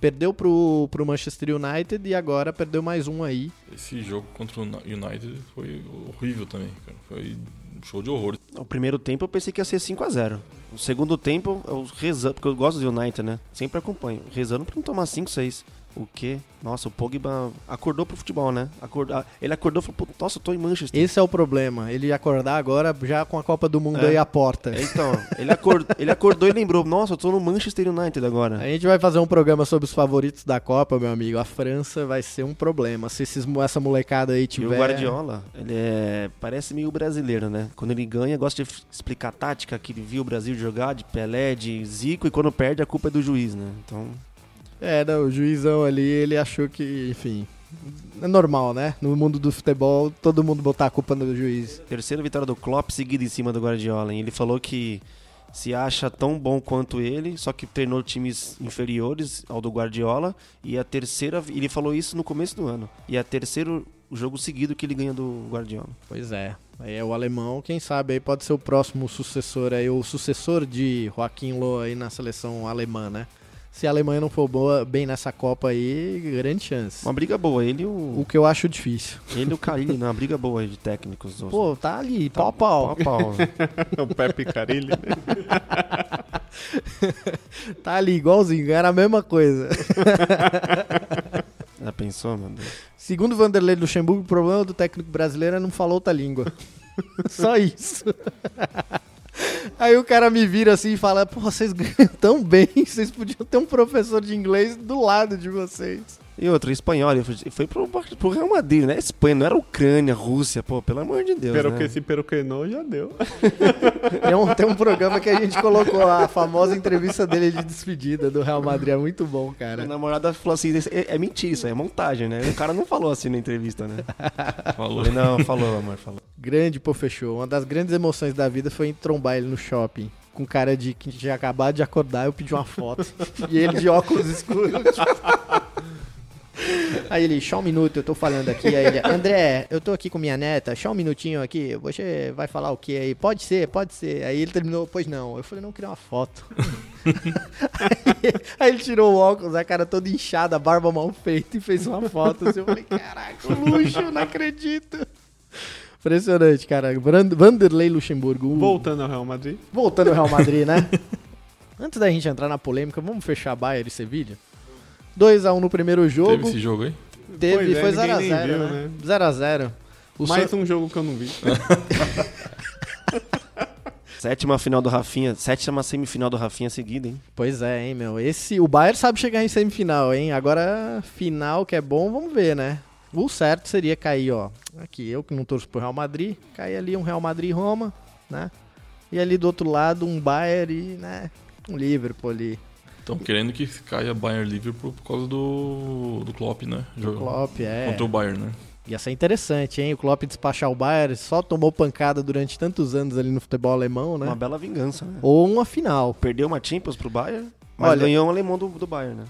perdeu pro, pro Manchester United e agora perdeu mais um aí. Esse jogo contra o United foi horrível também, cara. Foi show de horror. O primeiro tempo eu pensei que ia ser 5x0. O segundo tempo, eu rezando, porque eu gosto do United, né? Sempre acompanho. Rezando pra não tomar 5, 6. O quê? Nossa, o Pogba acordou pro futebol, né? Acordou, ele acordou e falou, "Pô, nossa, eu tô em Manchester. Esse é o problema, ele acordar agora já com a Copa do Mundo É. aí à porta. É, Então, ele acordou, [laughs] ele acordou e lembrou, nossa, eu tô no Manchester United agora. A gente vai fazer um programa sobre os favoritos da Copa, meu amigo. A França vai ser um problema. Se esses, essa molecada aí E tiver. o Guardiola, ele é, parece meio brasileiro, né? Quando ele ganha, gosta de explicar a tática que ele viu o Brasil jogar, de Pelé, de Zico, e quando perde, a culpa é do juiz, né? Então, É, não, o juizão ali, ele achou que, enfim. É normal, né? No mundo do futebol, todo mundo botar a culpa no juiz. terceira vitória do Klopp seguida em cima do Guardiola. hein? Ele falou que se acha tão bom quanto ele, só que treinou times inferiores ao do Guardiola. E a terceira, ele falou isso no começo do ano. E é a terceiro jogo seguido que ele ganha do Guardiola. Pois é. Aí é o alemão, quem sabe aí pode ser o próximo sucessor aí, o sucessor de Joaquim Loh aí na seleção alemã, né? Se a Alemanha não for boa bem nessa Copa aí, grande chance. Uma briga boa, ele e o, O que eu acho difícil. ele e o Carilli, [laughs] né? uma briga boa aí de técnicos. os- Pô, tá ali, Tá pau a pau. Pau a pau. né? [laughs] o Pepe Carilli? [laughs] Tá ali, igualzinho, era a mesma coisa. Já pensou, meu Deus? Segundo Vanderlei Luxemburgo, o problema do técnico brasileiro é não falar outra língua. Só isso. Aí o cara me vira assim e fala: Pô, vocês ganham tão bem, [laughs] vocês podiam ter um professor de inglês do lado de vocês. E outro, espanhol, foi, pro, pro Real Madrid, né? Espanha, não era Ucrânia, Rússia, pô, pelo amor de Deus. Pero né? que se pero que no, já deu. Tem um, tem um programa que a gente colocou a famosa entrevista dele de despedida do Real Madrid. É muito bom, A cara. namorada falou assim: é, é mentira isso, é montagem, né? O cara não falou assim na entrevista, né? Falou. Falei, não, falou, amor, falou. Grande pô, fechou. Uma das grandes emoções da vida foi trombar ele no shopping. Com cara de que tinha acabado de acordar, eu pedi uma foto. [laughs] e ele de óculos escuros. Aí ele, só um minuto, eu tô falando aqui. Aí ele, André, eu tô aqui com minha neta, só um minutinho aqui. Você vai falar o que aí? Pode ser, pode ser. Aí ele terminou, pois não. Eu falei, não, queria uma foto. aí, [laughs] aí ele tirou o óculos, a cara toda inchada, a barba mal feita e fez uma foto. Assim, eu falei, caraca, luxo, não acredito. Impressionante, cara. Brand- Vanderlei Luxemburgo. o- Voltando ao Real Madrid. Voltando ao Real Madrid, né? [laughs] Antes da gente entrar na polêmica, vamos fechar Bayern e Sevilha? 2x1 no primeiro jogo. Teve esse jogo aí? Teve, Pois é, foi ninguém 0x0, nem né? viu, né? 0x0. O Mais San- um jogo que eu não vi. [laughs] Sétima final do Rafinha, sétima semifinal do Rafinha seguida, hein? Pois é, hein, meu. Esse, o Bayern sabe chegar em semifinal, hein? Agora, final que é bom, vamos ver, né? O certo seria cair, ó. Aqui, eu que não torço pro Real Madrid, cair ali um Real Madrid e Roma, né? E ali do outro lado, um Bayern e, né? Um Liverpool ali. Estão querendo que caia Bayern Liverpool por causa do, do Klopp, né? Jogo Klopp, é. Contra o Bayern, né? Ia ser interessante, hein? O Klopp despachar o Bayern, só tomou pancada durante tantos anos ali no futebol alemão, né? Uma bela vingança, né? Ou uma final. Perdeu uma Champions pro Bayern, mas Olha- ganhou um alemão do, do Bayern, né?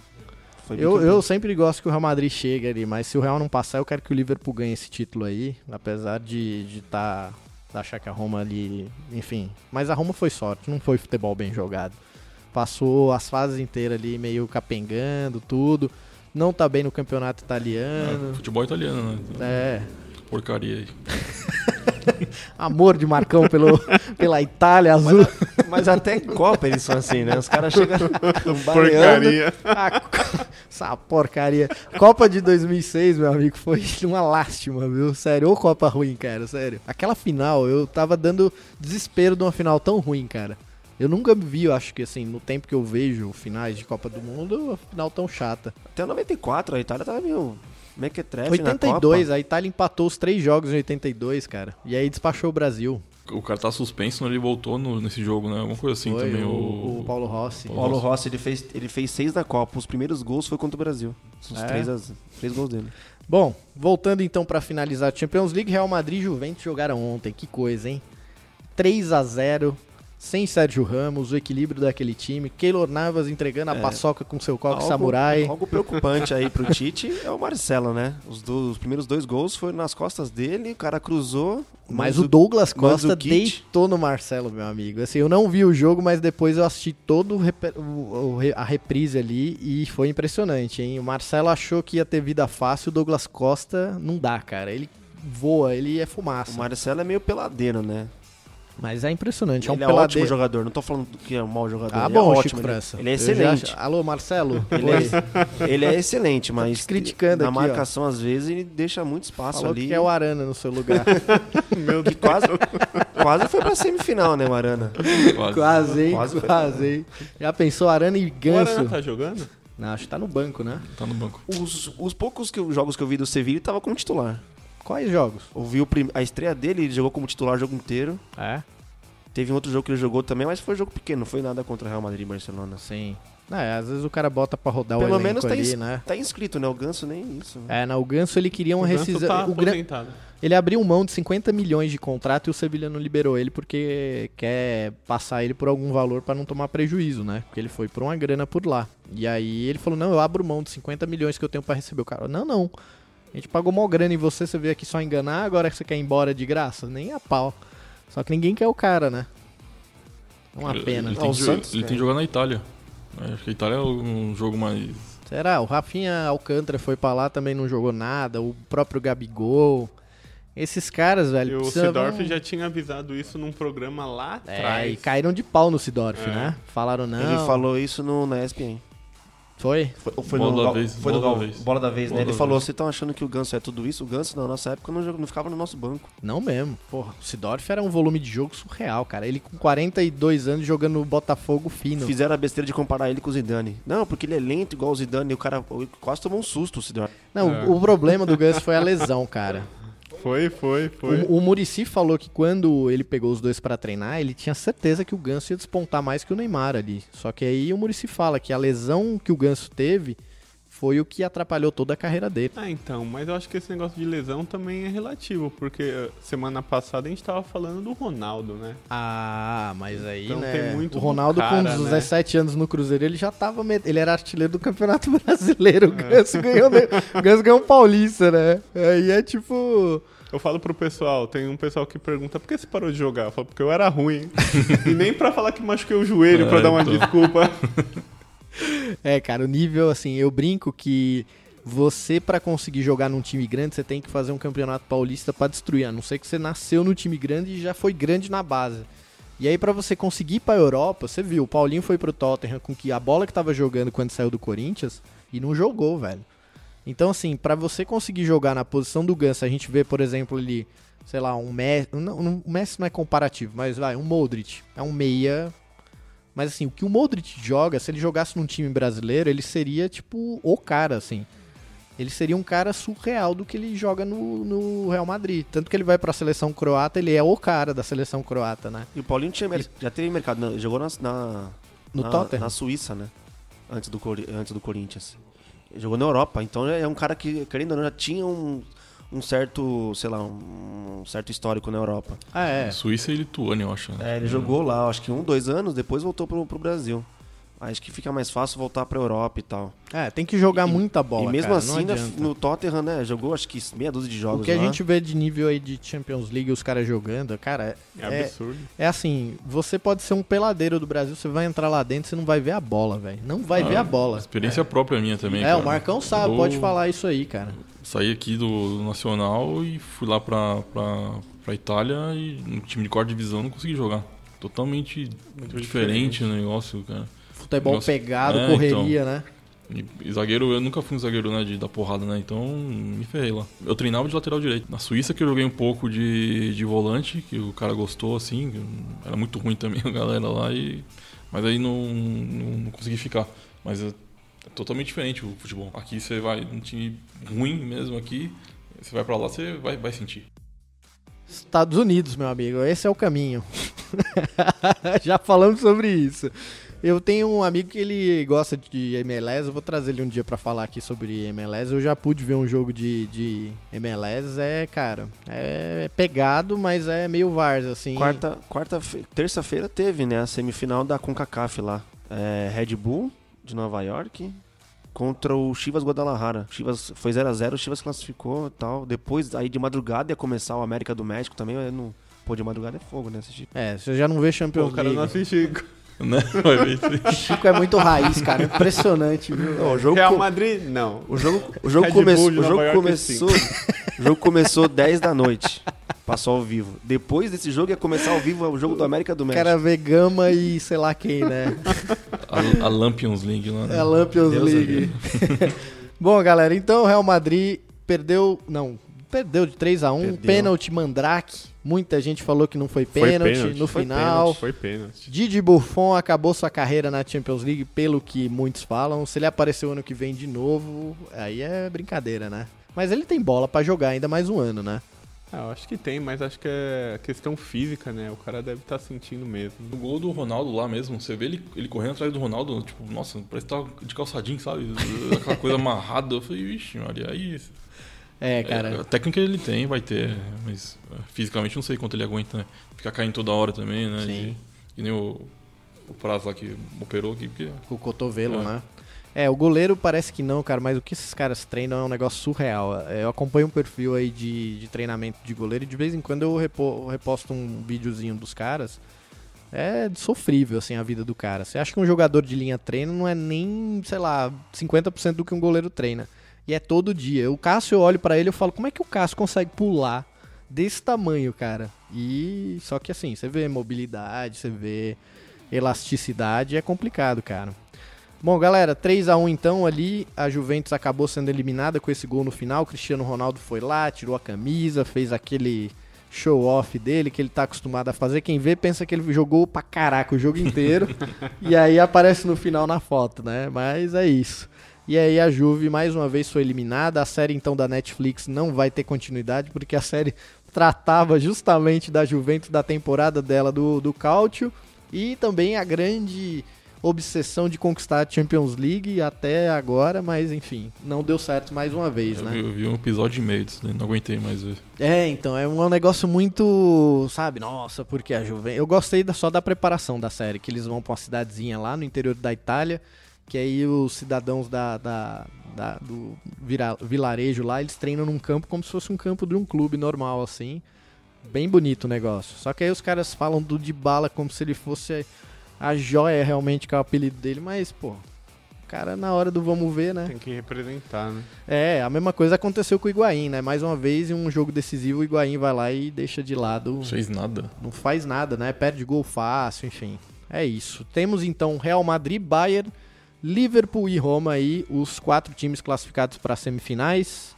Foi Eu, eu sempre gosto que o Real Madrid chegue ali, mas se o Real não passar, eu quero que o Liverpool ganhe esse título aí, apesar de estar. De tá, de achar que a Roma ali. Enfim. Mas a Roma foi sorte, não foi futebol bem jogado. Passou as fases inteiras ali meio capengando, tudo. Não tá bem no campeonato Ah, italiano. futebol italiano, né? É. Porcaria aí. [laughs] Amor de Marcão pelo, [laughs] pela Itália azul. Mas até em Copa eles são assim, né? Os caras chegam. [laughs] Porcaria. A co- Essa porcaria. Copa de 2006, meu amigo, foi uma lástima, viu? Sério, ô Copa ruim, cara, sério. Aquela final, eu tava dando desespero de uma final tão ruim, cara. Eu nunca vi, eu acho que assim, no tempo que eu vejo finais de Copa do Mundo, uma final tão chata. Até 94, a Itália tava meio mequetrefe na 82, Copa. a Itália empatou os três jogos em 82, cara. E aí despachou o Brasil. O cara tá suspenso, ele voltou no- nesse jogo, né? Alguma coisa assim Foi também. o, o Paulo Rossi. O Paulo Rossi, ele fez, ele fez seis da Copa. Os primeiros gols foi contra o Brasil. Os É? três, as- três gols dele. Bom, voltando então pra finalizar a Champions League, Real Madrid e Juventus jogaram ontem. Que coisa, hein? 3 a 0 sem Sérgio Ramos, o equilíbrio daquele time, Keylor Navas entregando a É. paçoca com seu coque Algo- samurai. Algo preocupante aí pro Tite é o Marcelo, né? Os, do- os primeiros dois gols foram nas costas dele, o cara cruzou. Mas o Douglas Costa Mandzukic- deitou no Marcelo, meu amigo. Assim, eu não vi o jogo, mas depois eu assisti todo o o- o a reprise ali e foi impressionante, hein? O Marcelo achou que ia ter vida fácil, o Douglas Costa não dá, cara. Ele voa, ele é O fumaça. Marcelo é meio peladeiro, né? Mas é impressionante, é um ele é um ótimo peladeiro. jogador, não tô falando que é um mau jogador. Ah, ele bom, é Chico ótimo. ele- França. Ele é já excelente. acho- Alô, Marcelo? Ele é, ele é excelente, mas te criticando na aqui, ó. marcação, às vezes, ele deixa muito espaço Falou ali. que é o Arana no seu lugar. [laughs] Meu Deus. Quase, quase foi pra semifinal, né, Marana? Quase. quase, hein? Quase Quase, foi. hein? Já pensou Arana e O Ganso? Arana tá jogando? Não, acho que tá no banco, né? Tá no banco. Os, os poucos que, jogos que eu vi do Sevilla, ele tava como titular. Quais jogos? Eu vi o prim- a estreia dele, ele jogou como titular o jogo inteiro. É? Teve um outro jogo que ele jogou também, mas foi jogo pequeno, não foi nada contra Real Madrid e Barcelona. Sim. É, às vezes o cara bota pra rodar Pelo o elenco menos tá, ali, ins- né? tá inscrito, né? O Ganso nem isso. É, não, o Ganso ele queria uma Ganso rescisão. tá o Gran-. Ele abriu mão de 50 milhões de contrato e o Sevilha não liberou ele porque quer passar ele por algum valor pra não tomar prejuízo, né? Porque ele foi por uma grana por lá. E aí ele falou: "Não, eu abro mão de 50 milhões que eu tenho pra receber". O cara: "Não, não. A gente pagou mó grana em você, você veio aqui só enganar, agora que você quer ir embora de graça? Nem a pau". Só que ninguém quer o cara, né? É uma pena. Ele, tem, o que, Santos, ele tem que jogar na Itália. É, Acho que a Itália é um jogo mais. Será? O Rafinha Alcântara foi pra lá, também não jogou nada. O próprio Gabigol. Esses caras, velho. E o precisavam- Sidorf já tinha avisado isso num programa lá É, atrás. e caíram de pau no Sidorf, É. né? Falaram não. Ele falou isso no, na ESPN. Foi? Foi, foi Bola no da vez, foi no bola da Gal- vez. Bola da vez, né? Bola Ele da falou, vocês estão achando que o Ganso é tudo isso? O Ganso, na nossa época, não, não ficava no nosso banco. Não mesmo. Porra, o Sidorf era um volume de jogo surreal, cara. Ele com 42 anos jogando no Botafogo fino. Fizeram a besteira de comparar ele com o Zidane. Não, porque ele é lento igual o Zidane. E o cara quase tomou um susto, o Sidorf. Não, É. o, o problema do Ganso foi a lesão, cara. [laughs] Foi, foi, foi. O, o Murici falou que quando ele pegou os dois pra treinar, ele tinha certeza que o Ganso ia despontar mais que o Neymar ali. Só que aí o Murici fala que a lesão que o Ganso teve foi o que atrapalhou toda a carreira dele. Ah, então, mas eu acho que esse negócio de lesão também é relativo, porque eh, semana passada a gente tava falando do Ronaldo, né? Ah, mas aí, Então né? tem muito o Ronaldo do cara, com né? 17 anos no Cruzeiro, ele já tava. met- Ele era artilheiro do Campeonato [laughs] Brasileiro. O É. Ganso ganhou, o Ganso ganhou um paulista, né? Aí é tipo. Eu falo pro pessoal, tem um pessoal que pergunta por que você parou de jogar? Eu falo, porque eu era ruim. [laughs] e nem pra falar que machuquei o joelho, pra É, dar uma então. desculpa. [laughs] É, cara, o nível, assim, eu brinco que você, pra conseguir jogar num time grande, você tem que fazer um campeonato paulista pra destruir. A não ser que você nasceu no time grande e já foi grande na base. E aí, pra você conseguir ir pra Europa, você viu, o Paulinho foi pro Tottenham com que a bola que tava jogando quando saiu do Corinthians e não jogou, velho. Então, assim, pra você conseguir jogar na posição do Ganso, a gente vê, por exemplo, ali, sei lá, um Messi. Não, não- o Messi não é comparativo, mas vai, um Modric. É um meia. Mas assim, o que o Modric joga, se ele jogasse num time brasileiro, ele seria, tipo, o cara, assim. Ele seria um cara surreal do que ele joga no, no Real Madrid. Tanto que ele vai pra seleção croata, ele é o cara da seleção croata, né? E o Paulinho tinha, mer- já teve mercado? Ele jogou na, na, No na, Tottenham. na Suíça, né? Antes do, antes do Corinthians. Ele jogou na Europa, então é um cara que, querendo ou não, já tinha um, um certo, sei lá, um certo histórico na Europa. Ah, é. Suíça e Lituânia, eu acho. né? É, ele jogou lá, acho que um, dois anos, depois voltou pro, pro Brasil. Acho que fica mais fácil voltar pra Europa e tal. É, tem que jogar E- muita bola, e mesmo cara, assim, né, no Tottenham, né, jogou acho que meia dúzia de jogos O que a lá. gente vê de nível aí de Champions League, os caras jogando, cara, É é, absurdo. é assim, você pode ser um peladeiro do Brasil, você vai entrar lá dentro, você não vai ver a bola, velho. Não vai ver a bola. Experiência própria minha também. É, cara. o Marcão sabe, Eu pode falar isso aí, cara. Saí aqui do Nacional e fui lá pra, pra, pra Itália e no time de quarta divisão não consegui jogar. Totalmente Muito diferente o negócio, cara. Futebol Nossa. pegado, É, correria, né? E, zagueiro, eu nunca fui um zagueiro, né, de dar porrada, né? Então, me ferrei lá. Eu treinava de lateral direito. Na Suíça que eu joguei um pouco de, de volante, que o cara gostou, assim. Era muito ruim [laughs] também a galera lá, e... mas aí não, não, não consegui ficar. Mas é, totalmente diferente o futebol. Aqui você vai num time ruim mesmo aqui, você vai pra lá, você vai, vai sentir. Estados Unidos, meu amigo, esse é o caminho. [laughs] Já falamos sobre isso. Eu tenho um amigo que ele gosta de MLS, eu vou trazer ele um dia pra falar aqui sobre MLS. Eu já pude ver um jogo de, de MLS, é, cara, é pegado, mas é meio Vars, assim. Quarta, quarta terça-feira teve, né, a semifinal da CONCACAF lá. É, Red Bull de Nova York contra o Chivas Guadalajara. Chivas foi 0 a 0, o Chivas classificou, tal. Depois aí de madrugada ia começar o América do México também, eu não Pô, de madrugada é fogo, né? Assistir. É, você já não vê Champions Pô, o cara League. não assiste Né? Vai ver. Chico é muito raiz, cara. Impressionante, viu? Não, o jogo Real co- Madrid, não. O jogo, o jogo, come- Bull de o jogo começou. o jogo começou 10 da noite. Passou ao vivo. Depois desse jogo ia começar ao vivo o jogo do América do México. cara vê Gama e sei lá quem, né? A, a Lampions League lá. né? É a Lampions Deus League. [laughs] Bom, galera, então o Real Madrid perdeu. Não, perdeu de 3 a 1 Perdeu. Pênalti Mandrake. Muita gente falou que não foi Foi pênalti. pênalti, no foi final. Foi pênalti. Didi Buffon acabou sua carreira na Champions League, pelo que muitos falam. Se ele aparecer o ano que vem de novo, aí é brincadeira, né? Mas ele tem bola pra jogar ainda mais um ano, né? Ah, eu acho que tem, mas acho que é questão física, né? O cara deve estar sentindo mesmo. O gol do Ronaldo lá mesmo, você vê ele, ele correndo atrás do Ronaldo, tipo, nossa, parece que tá de calçadinho, sabe? Aquela coisa [laughs] amarrada. Eu falei, vixe, Maria, aí. É, É, cara. a técnica ele tem, vai ter, mas é, fisicamente não sei quanto ele aguenta, né? Ficar caindo toda hora também, né? Sim. E, e nem o, o prazo lá que operou aqui, porque. Com o cotovelo, É. né? É, o goleiro parece que não, cara, mas o que esses caras treinam é um negócio surreal. É, Eu acompanho um perfil aí de, de treinamento de goleiro e de vez em quando eu repo- reposto um videozinho dos caras. É sofrível, assim, a vida do cara. Você acha que um jogador de linha treina não é nem, sei lá, 50% do que um goleiro treina. E é todo dia. O Cássio, eu olho pra ele e eu falo, como é que o Cássio consegue pular desse tamanho, cara? E só que assim, você vê mobilidade, você vê elasticidade, é complicado, cara. Bom, galera, 3 a 1 então ali, a Juventus acabou sendo eliminada com esse gol no final. O Cristiano Ronaldo foi lá, tirou a camisa, fez aquele show off dele que ele tá acostumado a fazer. Quem vê pensa que ele jogou pra caraca o jogo inteiro [laughs] e aí aparece no final na foto, né? Mas é isso. E aí a Juve mais uma vez foi eliminada. A série então da Netflix não vai ter continuidade porque a série tratava justamente da Juventus da temporada dela do do Cálcio e também a grande obsessão de conquistar a Champions League até agora, mas enfim, não deu certo mais uma vez, Eu, né? vi, eu vi um episódio e meio disso, daí, não aguentei mais ver. É, então, é um negócio muito, sabe, nossa, porque a Juventus... Eu gostei da- só da preparação da série, que eles vão pra uma cidadezinha lá no interior da Itália, que aí os cidadãos da, da- da- do vira- vilarejo lá, eles treinam num campo como se fosse um campo de um clube normal, assim. Bem bonito o negócio. Só que aí os caras falam do Dybala como se ele fosse a joia realmente, que é o apelido dele, mas, pô... O cara, na hora do vamos ver, né? Tem que representar, né? É, a mesma coisa aconteceu com o Higuaín, né? Mais uma vez, em um jogo decisivo, o Higuaín vai lá e deixa de lado. Não fez nada. Não faz nada, né? Perde gol fácil, enfim. É isso. Temos então Real Madrid, Bayern, Liverpool e Roma aí, os quatro times classificados para semifinais.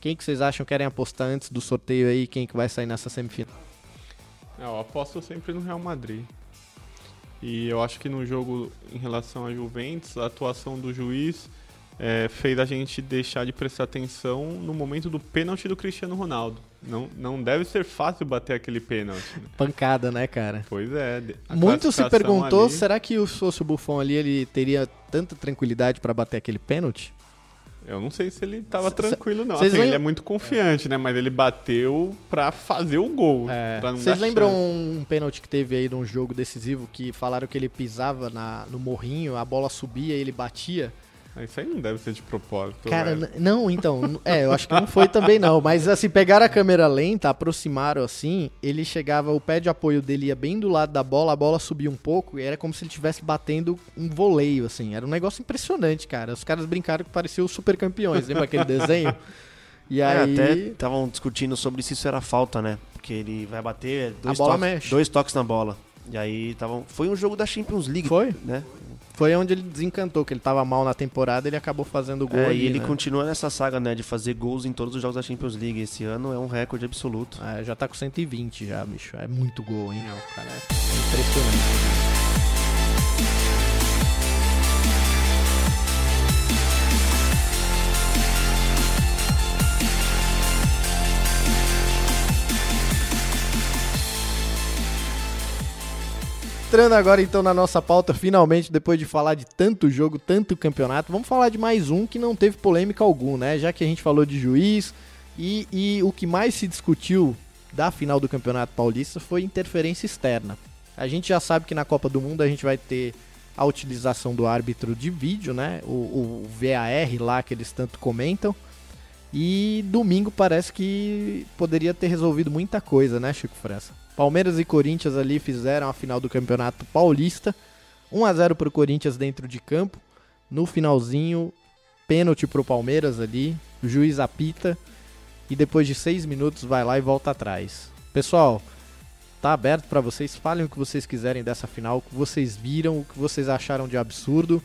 Quem que vocês acham querem apostar antes do sorteio aí? Quem que vai sair nessa semifinal? Eu aposto sempre no Real Madrid. E eu acho que no jogo em relação à Juventus, a atuação do juiz é, fez a gente deixar de prestar atenção no momento do pênalti do Cristiano Ronaldo. Não, não deve ser fácil bater aquele pênalti. né? Pancada, né, cara? Pois é. Muito se perguntou, ali- será que se fosse o Buffon ali, ele teria tanta tranquilidade para bater aquele pênalti? Eu não sei se ele tava C- tranquilo, não. Assim, ele é muito confiante, né? Mas ele bateu pra fazer o gol. não Vocês dar lembram um pênalti que teve aí num jogo decisivo que falaram que ele pisava na, no morrinho, a bola subia e ele batia? Isso aí não deve ser de propósito. Cara, velho. não, então, é, eu acho que não foi também não, mas assim, pegaram a câmera lenta, aproximaram assim, ele chegava, o pé de apoio dele ia bem do lado da bola, a bola subia um pouco e era como se ele estivesse batendo um voleio, assim, era um negócio impressionante, cara, os caras brincaram que parecia os super campeões, lembra aquele desenho? E É, aí... até estavam discutindo sobre se isso era falta, né? Porque ele vai bater dois, bola toques, mexe. dois toques na bola. E aí tavam. Foi um jogo da Champions League, Foi? né? Foi onde ele desencantou, que ele tava mal na temporada, ele acabou fazendo gol É, ali, e ele né? continua nessa saga, né? De fazer gols em todos os jogos da Champions League. Esse ano é um recorde absoluto. É, já tá com 120 já, bicho. É muito gol, hein? Não, cara É impressionante. Entrando agora então na nossa pauta, finalmente, depois de falar de tanto jogo, tanto campeonato, vamos falar de mais um que não teve polêmica algum, né? Já que a gente falou de juiz e, e o que mais se discutiu da final do Campeonato Paulista foi interferência externa. A gente já sabe que na Copa do Mundo a gente vai ter a utilização do árbitro de vídeo, né? O, o VAR lá que eles tanto comentam. E domingo parece que poderia ter resolvido muita coisa, né, Chico Fressa? Palmeiras e Corinthians ali fizeram a final do Campeonato Paulista. 1 a 0 para o Corinthians dentro de campo. No finalzinho, pênalti para o Palmeiras ali. O juiz apita. E depois de seis minutos vai lá e volta atrás. Pessoal, tá aberto para vocês. Falem o que vocês quiserem dessa final. O que vocês viram, o que vocês acharam de absurdo.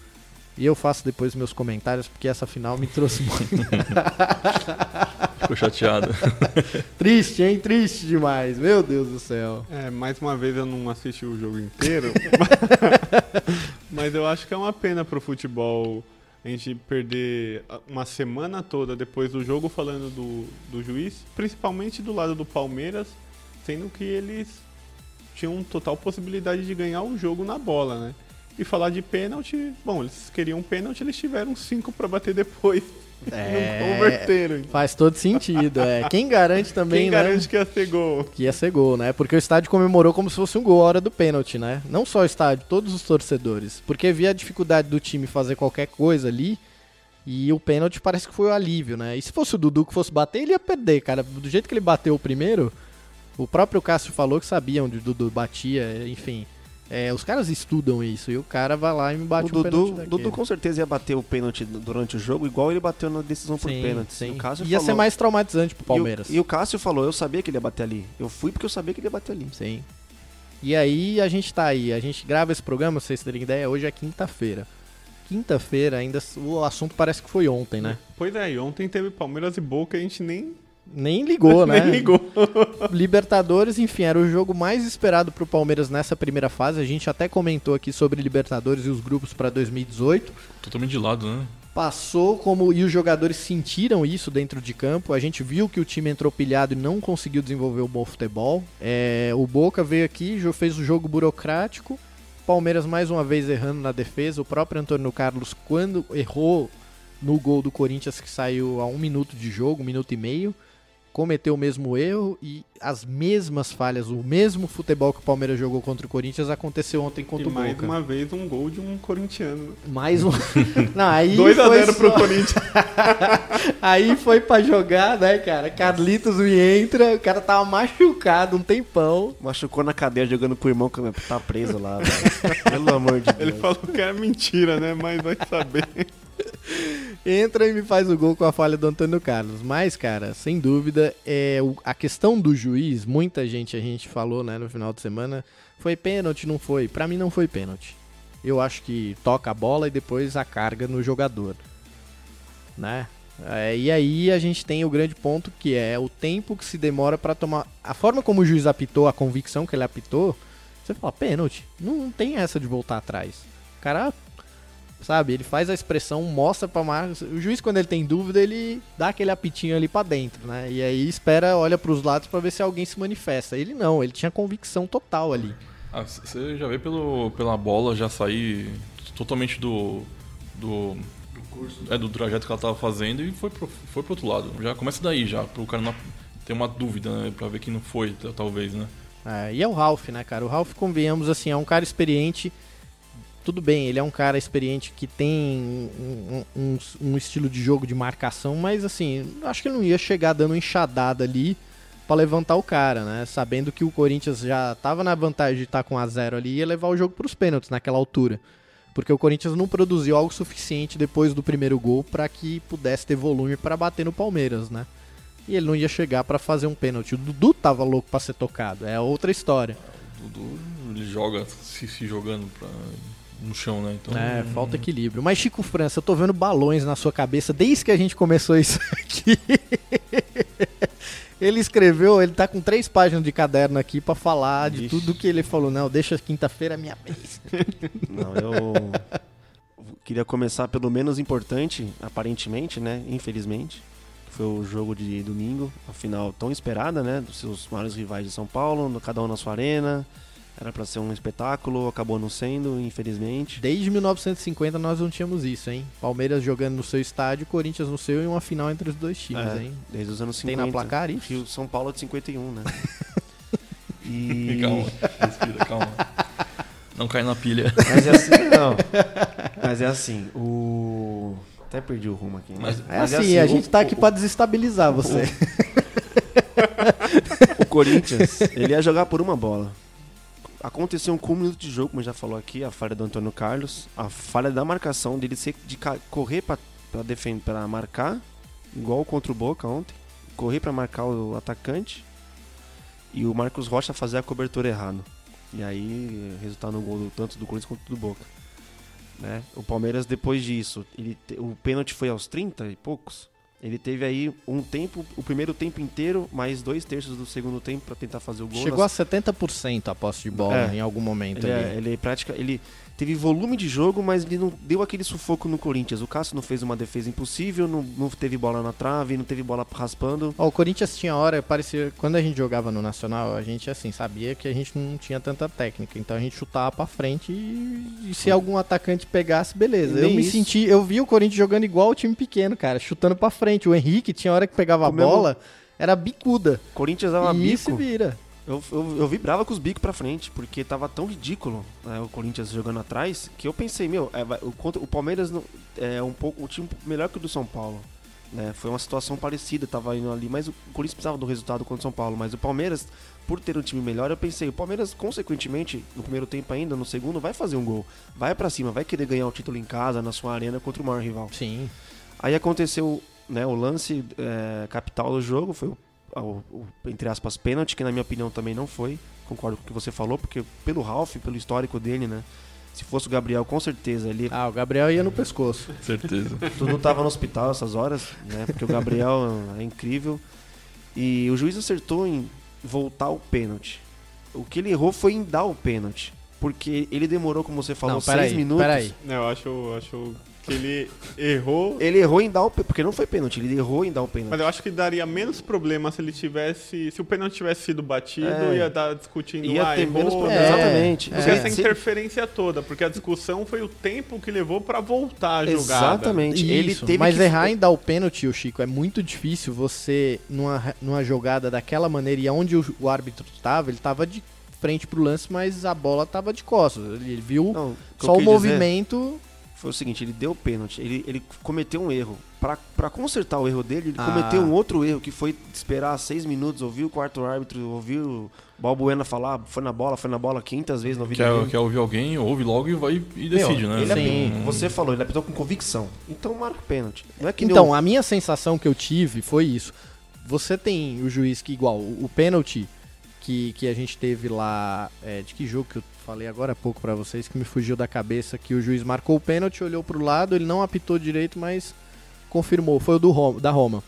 E eu faço depois meus comentários, porque essa final me trouxe muito. [laughs] Ficou chateado. [laughs] Triste, hein? Triste demais. Meu Deus do céu. É, mais uma vez eu não assisti o jogo inteiro. [laughs] mas eu acho que é uma pena pro futebol a gente perder uma semana toda depois do jogo falando do, do juiz, principalmente do lado do Palmeiras, sendo que eles tinham total possibilidade de ganhar o jogo na bola, né? E falar de pênalti, bom, eles queriam pênalti, eles tiveram cinco para bater depois. [laughs] É, não converteram. Faz todo sentido, é. Quem garante também, Quem né? garante que ia ser gol? Que ia ser gol, né? Porque o estádio comemorou como se fosse um gol a hora do pênalti, né? Não só o estádio, todos os torcedores. Porque via a dificuldade do time fazer qualquer coisa ali. E o pênalti parece que foi o alívio, né? E se fosse o Dudu que fosse bater, ele ia perder, cara. Do jeito que ele bateu o primeiro, o próprio Cássio falou que sabia onde o Dudu batia, enfim. É, os caras estudam isso e o cara vai lá e me bate o um Dudu, pênalti Dudu com certeza ia bater o pênalti durante o jogo, igual ele bateu na decisão por Sim, pênalti. sim. O Cássio Ia falou, ser mais traumatizante pro e o- Palmeiras. E o, Cássio falou, eu sabia que ele ia bater ali. Eu fui porque eu sabia que ele ia bater ali. Sim. E aí a gente tá aí, a gente grava esse programa, pra vocês terem ideia, hoje é quinta-feira. Quinta-feira ainda, o assunto parece que foi ontem, né? Pois é, e ontem teve Palmeiras e Boca, a gente nem, Nem ligou, [laughs] né? nem ligou. Libertadores, enfim, era o jogo mais esperado pro Palmeiras nessa primeira fase. A gente até comentou aqui sobre Libertadores e os grupos pra 2018. Totalmente de lado, né? Passou como e os jogadores sentiram isso dentro de campo. A gente viu que o time entrou pilhado e não conseguiu desenvolver o bom futebol. É, o Boca veio aqui, fez o jogo burocrático. Palmeiras mais uma vez errando na defesa. O próprio Antônio Carlos, quando errou no gol do Corinthians que saiu a um minuto de jogo, um minuto e meio, cometeu o mesmo erro e as mesmas falhas, o mesmo futebol que o Palmeiras jogou contra o Corinthians aconteceu ontem contra E o mais Boca. uma vez um gol de um corintiano. Mais um. [laughs] Não, aí 2 a foi 0 pro só- Corinthians. [laughs] Aí foi pra jogar, né, cara? Carlitos me entra, o cara tava machucado um tempão. Machucou na cadeira jogando com o irmão que tá preso lá. velho. Pelo amor de Ele Deus. falou que era mentira, né? Mas vai saber. Entra e me faz o gol com a falha do Antônio Carlos. Mas, cara, sem dúvida, é a questão do juiz, muita gente a gente falou, né, no final de semana, foi pênalti, não foi? Pra mim não foi pênalti. Eu acho que toca a bola e depois a carga no jogador, né? É, e aí a gente tem o grande ponto que é o tempo que se demora pra tomar. A forma como o juiz apitou, a convicção que ele apitou, você fala pênalti. Não, não tem essa de voltar atrás. O cara sabe? Ele faz a expressão, mostra pra Marcos. O juiz, quando ele tem dúvida, ele dá aquele apitinho ali pra dentro, né? E aí espera, olha pros lados pra ver se alguém se manifesta. Ele não, ele tinha convicção total ali. Ah, você já vê pelo, pela bola já sair totalmente do. do. É, do trajeto que ela tava fazendo e foi pro, foi pro outro lado. Já começa daí, já, pro cara não ter uma dúvida, né? Pra ver que não foi, talvez, né? É, e é o Ralph, né, cara? O Ralph, convenhamos, assim, é um cara experiente. Tudo bem, ele é um cara experiente que tem um, um- um- estilo de jogo de marcação, mas assim, acho que não ia chegar dando enxadada ali pra levantar o cara, né? Sabendo que o Corinthians já tava na vantagem de estar com a zero ali e ia levar o jogo pros pênaltis naquela altura. Porque o Corinthians não produziu algo suficiente depois do primeiro gol pra que pudesse ter volume pra bater no Palmeiras, né? E ele não ia chegar pra fazer um pênalti. O Dudu tava louco pra ser tocado, é outra história. O Dudu, ele joga, se, se jogando pra, no chão, né? Então, É, falta equilíbrio. Mas Chico França, eu tô vendo balões na sua cabeça desde que a gente começou isso [laughs] aqui. Ele escreveu, ele tá com três páginas de caderno aqui pra falar de Vixe. tudo que ele falou. Não, deixa quinta-feira a minha vez. [laughs] Não, eu queria começar pelo menos importante, aparentemente, né? Infelizmente. Foi o jogo de domingo, a final tão esperada, né? Dos seus maiores rivais de São Paulo, no- cada um na sua arena. Era pra ser um espetáculo, acabou não sendo, infelizmente. Desde 1950 nós não tínhamos isso, hein? Palmeiras jogando no seu estádio, Corinthians no seu e uma final entre os dois times, É, hein? Desde os anos Tem 50. na placar isso? Rio São Paulo de 51, né? [laughs] e... [laughs] Calma, respira, calma. Não cai na pilha. Mas é assim, [laughs] não. Mas é assim, o. Até perdi o rumo aqui. Mas, É mas assim, a o- gente tá aqui o, pra desestabilizar você. O Corinthians, ele ia jogar por uma bola. Aconteceu um com um minuto de jogo, como já falou aqui, a falha do Antônio Carlos, a falha da marcação dele ser de correr pra defender, para marcar, igual contra o Boca ontem, correr pra marcar o atacante e o Marcos Rocha fazer a cobertura errado. E aí, resultado no gol tanto do Corinthians quanto do Boca. Né? O Palmeiras, depois disso, ele o pênalti foi aos 30 e poucos. Ele teve aí um tempo, o primeiro tempo inteiro, mais dois terços do segundo tempo pra tentar fazer o gol. Chegou a 70% a posse de bola É. em algum momento ele, ali. é, ele pratica, ele teve volume de jogo, mas ele não deu aquele sufoco no Corinthians. O Cássio não fez uma defesa impossível, não, não teve bola na trave, não teve bola raspando. Ó, o Corinthians tinha hora, parecia. Quando a gente jogava no Nacional, a gente assim, sabia que a gente não tinha tanta técnica. Então a gente chutava pra frente e, e se algum atacante pegasse, beleza. Nem Eu me isso. senti. Eu vi o Corinthians jogando igual o time pequeno, cara, chutando pra frente. O Henrique tinha hora que pegava a mesmo- bola, era bicuda. Corinthians dava e se bico. vira. Eu, eu, eu vibrava com os bicos pra frente, porque tava tão ridículo né, o Corinthians jogando atrás, que eu pensei, meu, é, o, contra- o Palmeiras é um pouco um time melhor que o do São Paulo. Né? Foi uma situação parecida, tava indo ali, mas o Corinthians precisava do resultado contra o São Paulo. Mas o Palmeiras, por ter um time melhor, eu pensei, o Palmeiras, consequentemente, no primeiro tempo ainda, no segundo, vai fazer um gol. Vai pra cima, vai querer ganhar o título em casa, na sua arena, contra o maior rival. Sim. Aí aconteceu né, o lance é, capital do jogo, foi o, o- o, entre aspas, pênalti, que na minha opinião também não foi. Concordo com o que você falou, porque pelo Ralph, pelo histórico dele, né? Se fosse o Gabriel, com certeza, ele Ah, o Gabriel ia no pescoço. Certeza. [laughs] tu não tava no hospital essas horas, né? Porque o Gabriel é incrível. E o juiz acertou em voltar o pênalti. O que ele errou foi em dar o pênalti. Porque ele demorou, como você falou, não, seis peraí, minutos. peraí. Não, eu acho, acho que ele errou. Ele errou em dar o pênalti, porque não foi pênalti, ele errou em dar o pênalti. Mas eu acho que daria menos problema se ele tivesse. Se o pênalti tivesse sido batido, É. ia dar discutindo. Ia ah, ter errou, menos problema. É, Exatamente. é. Porque essa Se- interferência toda, porque a discussão foi o tempo que levou pra voltar a jogada. Exatamente. Ele Isso, teve mas que... errar em dar o pênalti, o Chico, é muito difícil você, numa, numa jogada daquela maneira, e onde o, o árbitro tava, ele tava de frente pro lance, mas a bola tava de costas. Ele, viu Não, só o movimento. Foi o seguinte, ele deu o pênalti, ele, ele cometeu um erro. Pra, pra consertar o erro dele, ele Ah. cometeu um outro erro, que foi esperar seis minutos, ouvir o quarto árbitro, ouvir o Balbuena falar, foi na bola, foi na bola, quinhentas vezes na vida Quer, quer ouvir alguém, ouve logo e vai e Meu, decide, né? ele Sim. apitou- você falou, ele apitou com convicção. Então marca o pênalti. Não é que nem Então, o- a minha sensação que eu tive foi isso. Você tem o juiz que, igual, o, o pênalti que, que a gente teve lá. é, de que jogo que eu falei agora há pouco pra vocês, que me fugiu da cabeça, que o juiz marcou o pênalti, olhou pro lado, ele não apitou direito, mas confirmou. Foi o do Roma, da Roma.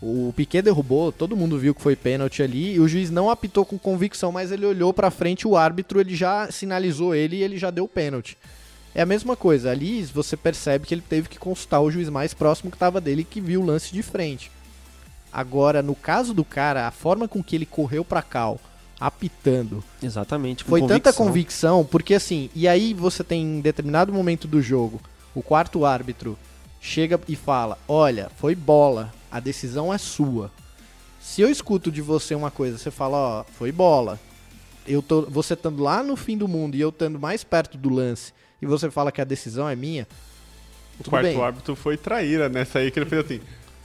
O Piquet derrubou, todo mundo viu que foi pênalti ali, e o juiz não apitou com convicção, mas ele olhou pra frente, o árbitro ele já sinalizou ele e ele já deu pênalti. É a mesma coisa, ali você percebe que ele teve que consultar o juiz mais próximo que estava dele que viu o lance de frente. Agora, no caso do cara, a forma com que ele correu pra cal, apitando, Exatamente. foi tanta convicção. convicção, porque assim, e aí você tem em determinado momento do jogo, o quarto árbitro chega e fala: Olha, foi bola, a decisão é sua. Se eu escuto de você uma coisa, você fala: Ó, foi bola. Eu tô, você estando lá no fim do mundo e eu estando mais perto do lance, e você fala que a decisão é minha. O quarto bem. árbitro foi traíra nessa aí, que ele fez assim.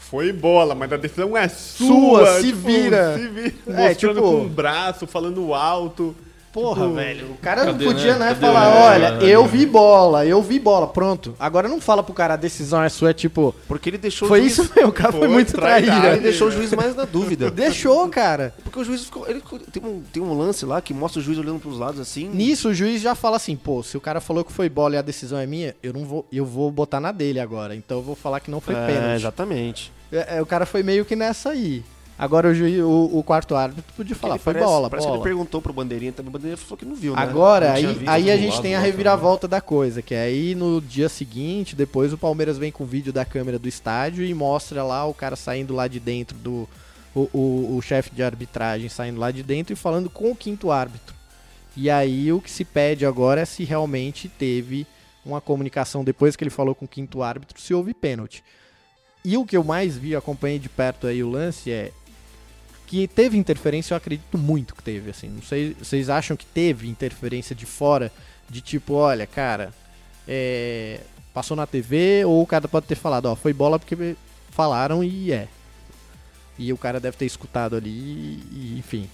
Foi bola, mas a decisão é Sua, sua. se vira. Se vira. É, Mostrando tipo- com o braço, falando alto. Porra, Tipo, velho. O cara cadê, podia, né? né, falar, né? olha, eu né? vi bola, eu vi bola, pronto. Agora não fala pro cara, a decisão é sua, é tipo, Porque ele deixou foi o juiz... isso mesmo, o cara foi, Foi muito traíra. Ele deixou o juiz mais na dúvida. [laughs] Deixou, cara. Porque o juiz ficou. Ele, tem, um, tem um lance lá que mostra o juiz olhando pros lados assim. Nisso o juiz já fala assim, pô, se o cara falou que foi bola e a decisão é minha, eu não vou, eu vou botar na dele agora. Então eu vou falar que não foi é, pênalti. exatamente. É, é, o cara foi meio que nessa aí. Agora o, juiz, o, o quarto árbitro podia falar, foi parece, bola, Parece que bola. ele perguntou pro Bandeirinha também. O Bandeirinha falou que não viu, né? Agora, Não aí, aí a gente lado, tem a lá reviravolta da coisa, que é aí no dia seguinte, depois o Palmeiras vem com vídeo da câmera do estádio e mostra lá o cara saindo lá de dentro do. O, o, o chefe de arbitragem saindo lá de dentro e falando com o quinto árbitro. E aí o que se pede agora é se realmente teve uma comunicação depois que ele falou com o quinto árbitro, se houve pênalti. E o que eu mais vi, acompanhei de perto aí o lance é que teve interferência, eu acredito muito que teve, assim. Não sei, vocês acham que teve interferência de fora, de tipo, olha, cara, é, passou na TV ou o cara pode ter falado, ó, foi bola porque falaram e é. E o cara deve ter escutado ali e, enfim.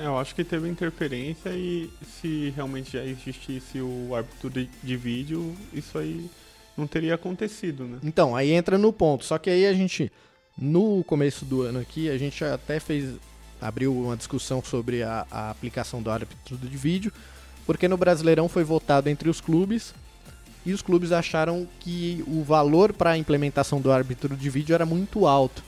É, eu acho que teve interferência e se realmente já existisse o árbitro de, de vídeo, isso aí não teria acontecido, né? Então, aí entra no ponto. Só que aí a gente, no começo do ano aqui, a gente até fez, abriu uma discussão sobre a, a aplicação do árbitro de vídeo, porque no Brasileirão foi votado entre os clubes e os clubes acharam que o valor para a implementação do árbitro de vídeo era muito alto.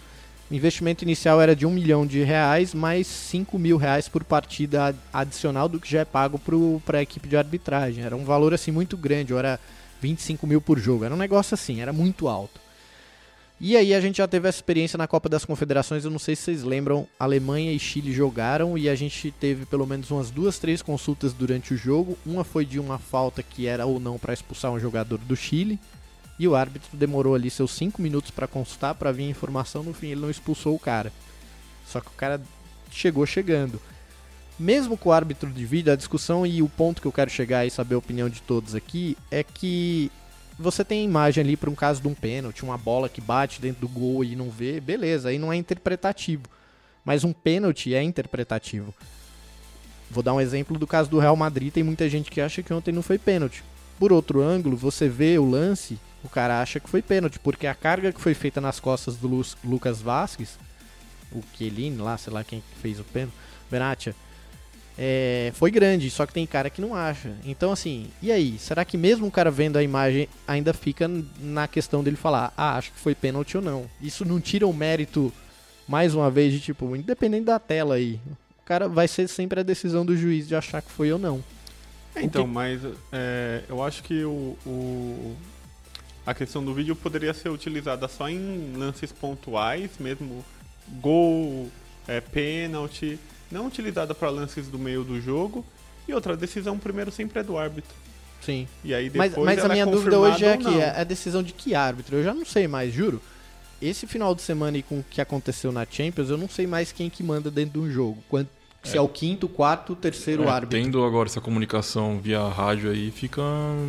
O investimento inicial era de um milhão de reais, mais 5 mil reais por partida adicional do que já é pago para a equipe de arbitragem. Era um valor assim muito grande, era 25 mil por jogo. Era um negócio assim, era muito alto. E aí a gente já teve essa experiência na Copa das Confederações, eu não sei se vocês lembram, Alemanha e Chile jogaram e a gente teve pelo menos umas duas, três consultas durante o jogo. Uma foi de uma falta que era ou não para expulsar um jogador do Chile, e o árbitro demorou ali seus 5 minutos para consultar, para vir a informação, no fim ele não expulsou o cara. Só que o cara chegou chegando. Mesmo com o árbitro de vídeo, a discussão e o ponto que eu quero chegar e saber a opinião de todos aqui é que você tem imagem ali para um caso de um pênalti, uma bola que bate dentro do gol e não vê, beleza, aí não é interpretativo. Mas um pênalti é interpretativo. Vou dar um exemplo do caso do Real Madrid, tem muita gente que acha que ontem não foi pênalti. Por outro ângulo, você vê o lance o cara acha que foi pênalti, porque a carga que foi feita nas costas do Lu Lucas Vasquez, o Chiellini lá, sei lá quem fez o pênalti, Benatia, é, foi grande, só que tem cara que não acha. Então, assim, e aí? Será que mesmo o cara vendo a imagem ainda fica na questão dele falar, ah, acho que foi pênalti ou não? Isso não tira o mérito, mais uma vez, de tipo, independente da tela aí. O cara vai ser sempre a decisão do juiz de achar que foi ou não. É, então, que... mas é, eu acho que o, o, a questão do vídeo poderia ser utilizada só em lances pontuais, mesmo gol, é, pênalti, não utilizada para lances do meio do jogo. E outra, decisão primeiro sempre é do árbitro. Sim. E aí depois mas, mas a minha é dúvida hoje é que é a decisão de que árbitro? Eu já não sei mais, juro. Esse final de semana e com o que aconteceu na Champions, eu não sei mais quem que manda dentro de um jogo. Quando, se é o quinto, quarto, terceiro é, árbitro. Tendo agora essa comunicação via rádio aí, fica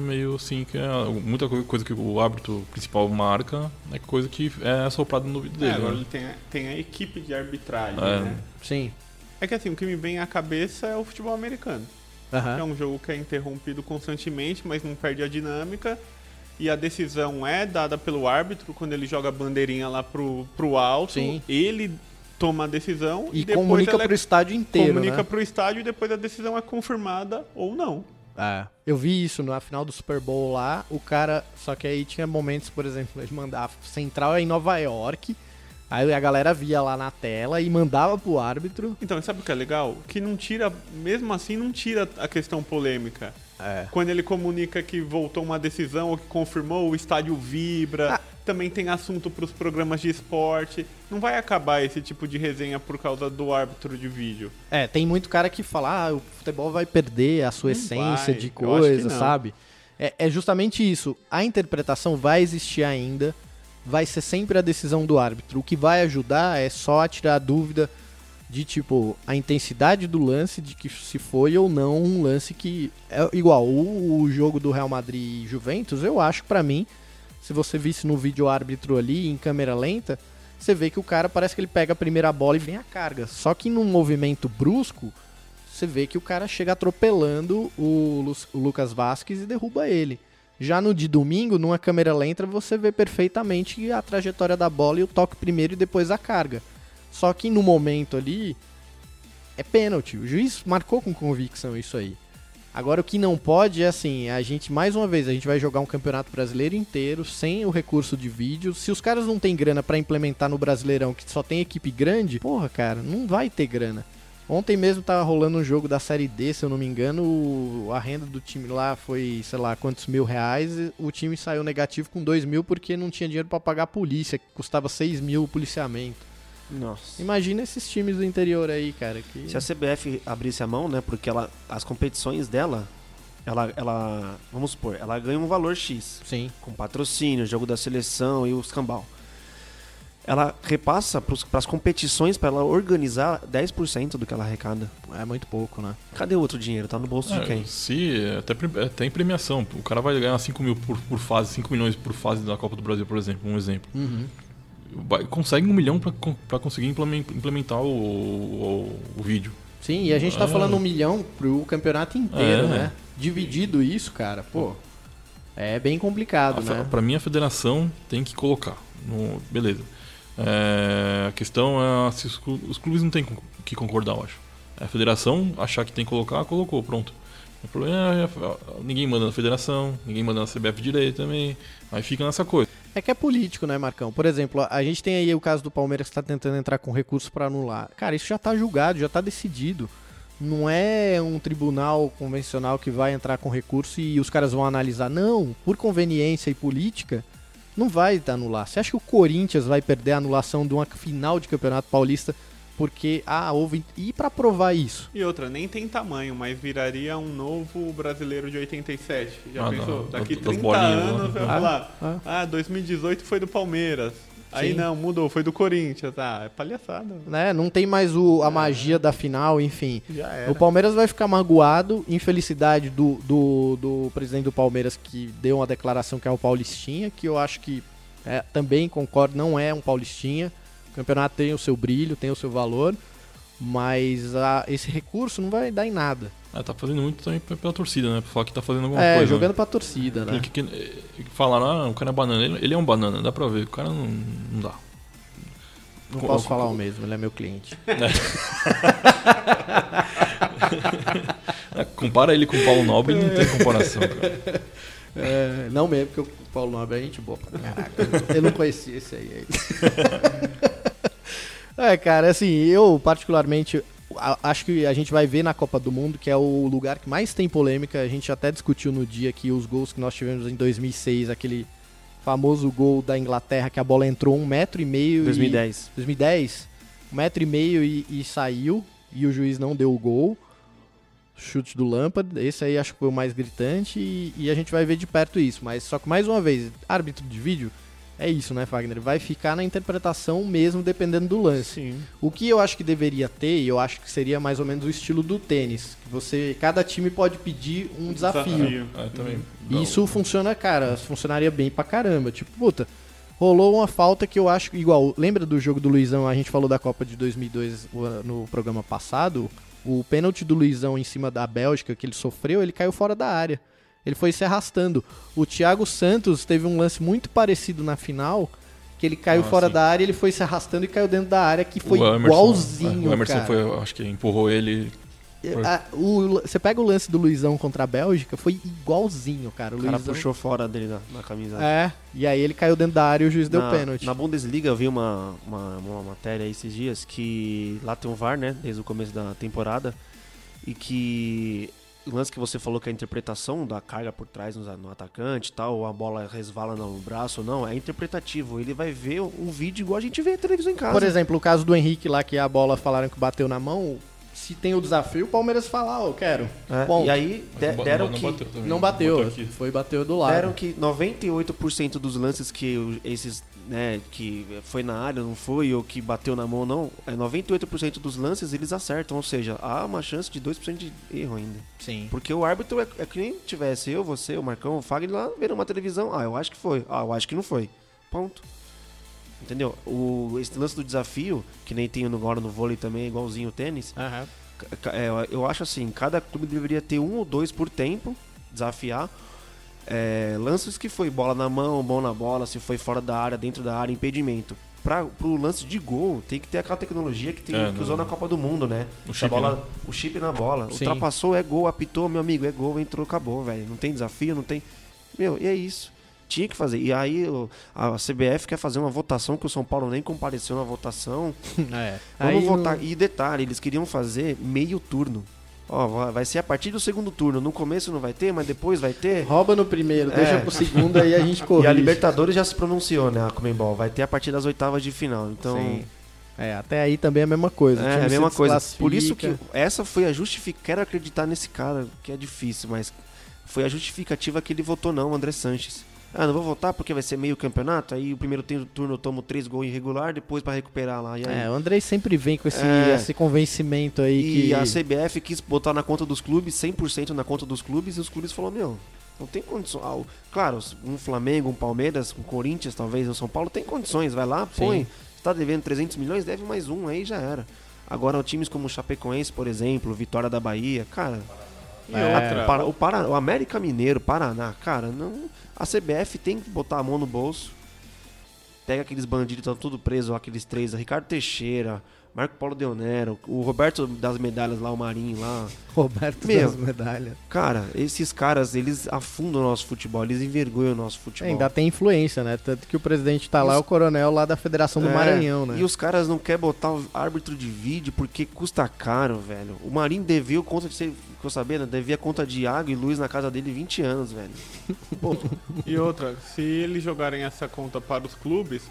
meio assim que é muita coisa que o árbitro principal marca é coisa que é soprada no ouvido é, dele. É, agora né? ele tem, tem a equipe de arbitragem, é. né? Sim. É que assim, o que me vem à cabeça é o futebol americano. Uhum. É um jogo que é interrompido constantemente, mas não perde a dinâmica. E a decisão é dada pelo árbitro quando ele joga a bandeirinha lá pro, pro alto. Sim. Ele toma a decisão e, e depois comunica é, pro estádio inteiro. Comunica né? pro estádio e depois a decisão é confirmada ou não. É. Eu vi isso na final do Super Bowl lá, o cara. Só que aí tinha momentos, por exemplo, de mandar. A central é em Nova York. Aí a galera via lá na tela e mandava pro árbitro. Então, sabe o que é legal? Que não tira, mesmo assim, não tira a questão polêmica. É. Quando ele comunica que voltou uma decisão ou que confirmou, o estádio vibra. Ah. Também tem assunto para os programas de esporte. Não vai acabar esse tipo de resenha por causa do árbitro de vídeo. É, tem muito cara que fala, ah, o futebol vai perder a sua não essência vai. de coisa, sabe? É, é justamente isso. A interpretação vai existir ainda. Vai ser sempre a decisão do árbitro. O que vai ajudar é só tirar a dúvida de tipo a intensidade do lance, de que se foi ou não um lance que é igual o, o jogo do Real Madrid e Juventus, eu acho para mim, se você visse no vídeo árbitro ali em câmera lenta, você vê que o cara parece que ele pega a primeira bola e vem a carga. Só que num movimento brusco, você vê que o cara chega atropelando o, o Lucas Vasquez e derruba ele. Já no de domingo, numa câmera lenta, você vê perfeitamente a trajetória da bola e o toque primeiro e depois a carga. Só que no momento ali é pênalti. O juiz marcou com convicção isso aí. Agora o que não pode é assim, a gente mais uma vez, a gente vai jogar um campeonato brasileiro inteiro sem o recurso de vídeo. Se os caras não têm grana para implementar no Brasileirão, que só tem equipe grande, porra, cara, não vai ter grana. Ontem mesmo tava rolando um jogo da Série D, se eu não me engano, a renda do time lá foi, sei lá, quantos mil reais. o time saiu negativo com dois mil porque não tinha dinheiro para pagar a polícia, que custava seis mil o policiamento. Nossa. Imagina esses times do interior aí, cara. Que... Se a CBF abrisse a mão, né? Porque ela, as competições dela, ela, ela, vamos supor, ela ganha um valor X. Sim. Com patrocínio, jogo da seleção e os cambal. Ela repassa para as competições para ela organizar 10% do que ela arrecada. É muito pouco, né? Cadê o outro dinheiro? Tá no bolso de É, quem? se, até, pre- até em premiação. O cara vai ganhar 5 mil por, por fase, 5 milhões por fase da Copa do Brasil, por exemplo. Um exemplo. Uhum. Vai- consegue um milhão para conseguir implemen- implementar o, o, o vídeo. Sim, e a gente tá É. falando um milhão pro campeonato inteiro, É. né? Dividido isso, cara, pô. É bem complicado, A né? Pra mim, a federação tem que colocar. No, beleza. É, a questão é se os, os clubes não têm que concordar, eu acho. É A federação achar que tem que colocar, colocou, pronto. O problema é, é, ninguém manda na federação, ninguém manda na CBF direito também. Aí fica nessa coisa. É que é político, né, Marcão? Por exemplo, a gente tem aí o caso do Palmeiras que tá tentando entrar com recurso pra anular. Cara, isso já tá julgado, já tá decidido. Não é um tribunal convencional que vai entrar com recurso e os caras vão analisar. Não, por conveniência e política, não vai anular. Você acha que o Corinthians vai perder a anulação de uma final de Campeonato Paulista porque, ah, houve. E pra provar isso? E outra, nem tem tamanho, mas viraria um novo brasileiro de 87. Já Ah, pensou? não. Daqui Das 30 bolinhas, anos né? vai Ah, falar, ah. ah, 2018 foi do Palmeiras. Aí não, mudou, foi do Corinthians. Ah, é palhaçada. Né? Não tem mais o, a magia da final, enfim. O Palmeiras vai ficar magoado, infelicidade do, do, do presidente do Palmeiras que deu uma declaração que é o Paulistinha, que eu acho que é, também concordo, não é um Paulistinha. O campeonato tem o seu brilho, tem o seu valor, mas a- esse recurso não vai dar em nada. É, tá fazendo muito também pela torcida, né? Pra falar que tá fazendo alguma é, coisa. jogando né? pra torcida, né? Que, que, que, falaram, ah, o cara é banana. Ele, ele é um banana, dá pra ver. O cara não, não dá. Não Co- posso co- falar o mesmo, ele é meu cliente. É, [laughs] compara ele com o Paulo Nobre, não tem comparação, cara. [laughs] É, não mesmo, porque o Paulo Nobre é gente boa pra caraca. Eu não conhecia esse aí. é, [laughs] cara, assim, eu particularmente a- acho que a gente vai ver na Copa do Mundo, que é o lugar que mais tem polêmica. A gente até discutiu no dia aqui os gols que nós tivemos em 2006, aquele famoso gol da Inglaterra que a bola entrou um metro e meio. e- 2010. 2010, um metro e meio e, e saiu, e o juiz não deu o gol. Chute do Lampard, esse aí acho que foi o mais gritante, e, e a gente vai ver de perto isso. Mas só que mais uma vez, árbitro de vídeo é isso, né, Fagner? Vai ficar na interpretação mesmo, dependendo do lance. Sim. O que eu acho que deveria ter, e eu acho que seria mais ou menos o estilo do tênis, que você, cada time pode pedir um desafio. É, também. E Isso funciona, cara, funcionaria bem pra caramba. Tipo, puta, rolou uma falta que eu acho igual. Lembra do jogo do Luizão? A gente falou da Copa de 2002 o- no programa passado. O pênalti do Luizão em cima da Bélgica que ele sofreu, ele caiu fora da área. Ele foi se arrastando. O Thiago Santos teve um lance muito parecido na final. Que ele caiu Ah, fora sim. da área, ele foi se arrastando e caiu dentro da área, que foi O Emerson- igualzinho. é, O Emerson cara. foi, acho que empurrou ele. A- o- você pega o lance do Luizão contra a Bélgica, foi igualzinho, cara. O O cara Luizão- puxou fora dele na, na camisa. É, e aí ele caiu dentro da área e o juiz deu na, pênalti. Na Bundesliga eu vi uma, uma, uma matéria aí esses dias que lá tem um VAR, né? Desde o começo da temporada. E que lance que você falou que é a interpretação da carga por trás no, no atacante e tal, ou a bola resvala no braço ou não, é interpretativo. Ele vai ver um vídeo igual a gente vê a televisão em casa. Por exemplo, o caso do Henrique lá, que a bola falaram que bateu na mão, se tem o desafio, o Palmeiras fala, ó, eu quero. É, e aí de- Não- deram não que. bateu também, Não bateu, aqui. foi bateu do lado. Deram que 98% dos lances que esses, né, que foi na área, não foi, ou que bateu na mão, não, é 98% dos lances eles acertam, ou seja, há uma chance de 2% de erro ainda. Sim. Porque o árbitro é, é que nem tivesse eu, você, o Marcão, o Fagner lá vendo uma televisão. Ah, eu acho que foi. Ah, eu acho que não foi. Ponto. Entendeu? O, esse lance do desafio, que nem tem agora no vôlei também, é igualzinho o tênis. Ca- é, eu acho assim, cada clube deveria ter um ou dois por tempo, desafiar. É, lances que foi bola na mão, mão na bola, se foi fora da área, dentro da área, impedimento. Pra, pro lance de gol, tem que ter aquela tecnologia que, tem, É, que usou na Copa do Mundo, né? O A chip, bola, né? O chip na bola. Sim. Ultrapassou, é gol, apitou, meu amigo, é gol, entrou, acabou, velho. Não tem desafio, não tem. Meu, e é isso. Tinha que fazer. E aí o- a CBF quer fazer uma votação que o São Paulo nem compareceu na votação. [laughs] É. Vamos Aí votar. não- E detalhe, eles queriam fazer meio turno. Ó, vai- ser a partir do segundo turno. No começo não vai ter, mas depois vai ter. Rouba no primeiro, É. deixa pro segundo, aí a gente [laughs] corrige. E a Libertadores já se pronunciou, né? A Comembol. Vai ter a partir das oitavas de final. Então. Sim. É, até aí também é a mesma coisa. É, time a mesma coisa. Por isso que essa foi a justificativa. Quero acreditar nesse cara, que é difícil, mas foi a justificativa que ele votou não, André Sanches. Ah, não vou votar porque vai ser meio campeonato. Aí o primeiro turno eu tomo três gols irregular, depois pra recuperar lá. E, aí, É, o Andrei sempre vem com esse, É. esse convencimento aí e que. a CBF quis botar na conta dos clubes, 100% na conta dos clubes, e os clubes falaram, meu, não tem condições. Ah, claro, um Flamengo, um Palmeiras, um Corinthians, talvez, um São Paulo, tem condições, vai lá, põe. Sim. Se tá devendo 300 milhões, deve mais um, aí já era. Agora, times como o Chapecoense, por exemplo, Vitória da Bahia, cara, E É, outra, o, Para- o, Para- o América Mineiro, Paraná, cara, não, a CBF tem que botar a mão no bolso. Pega aqueles bandidos que estão tudo presos, aqueles três, Ricardo Teixeira, Marco Paulo Deonero, o Roberto das medalhas lá, o Marinho lá. Roberto Meu. das medalhas. Cara, esses caras, eles afundam o nosso futebol, eles envergonham o nosso futebol. Ainda tem influência, né? Tanto que o presidente tá E lá, os- é o coronel lá da Federação do É, Maranhão, né? E os caras não querem botar o árbitro de vídeo porque custa caro, velho. O Marinho devia conta de ser, ficou sabendo, devia conta de água e luz na casa dele 20 anos, velho. [laughs] Pô, E outra, se eles jogarem essa conta para os clubes,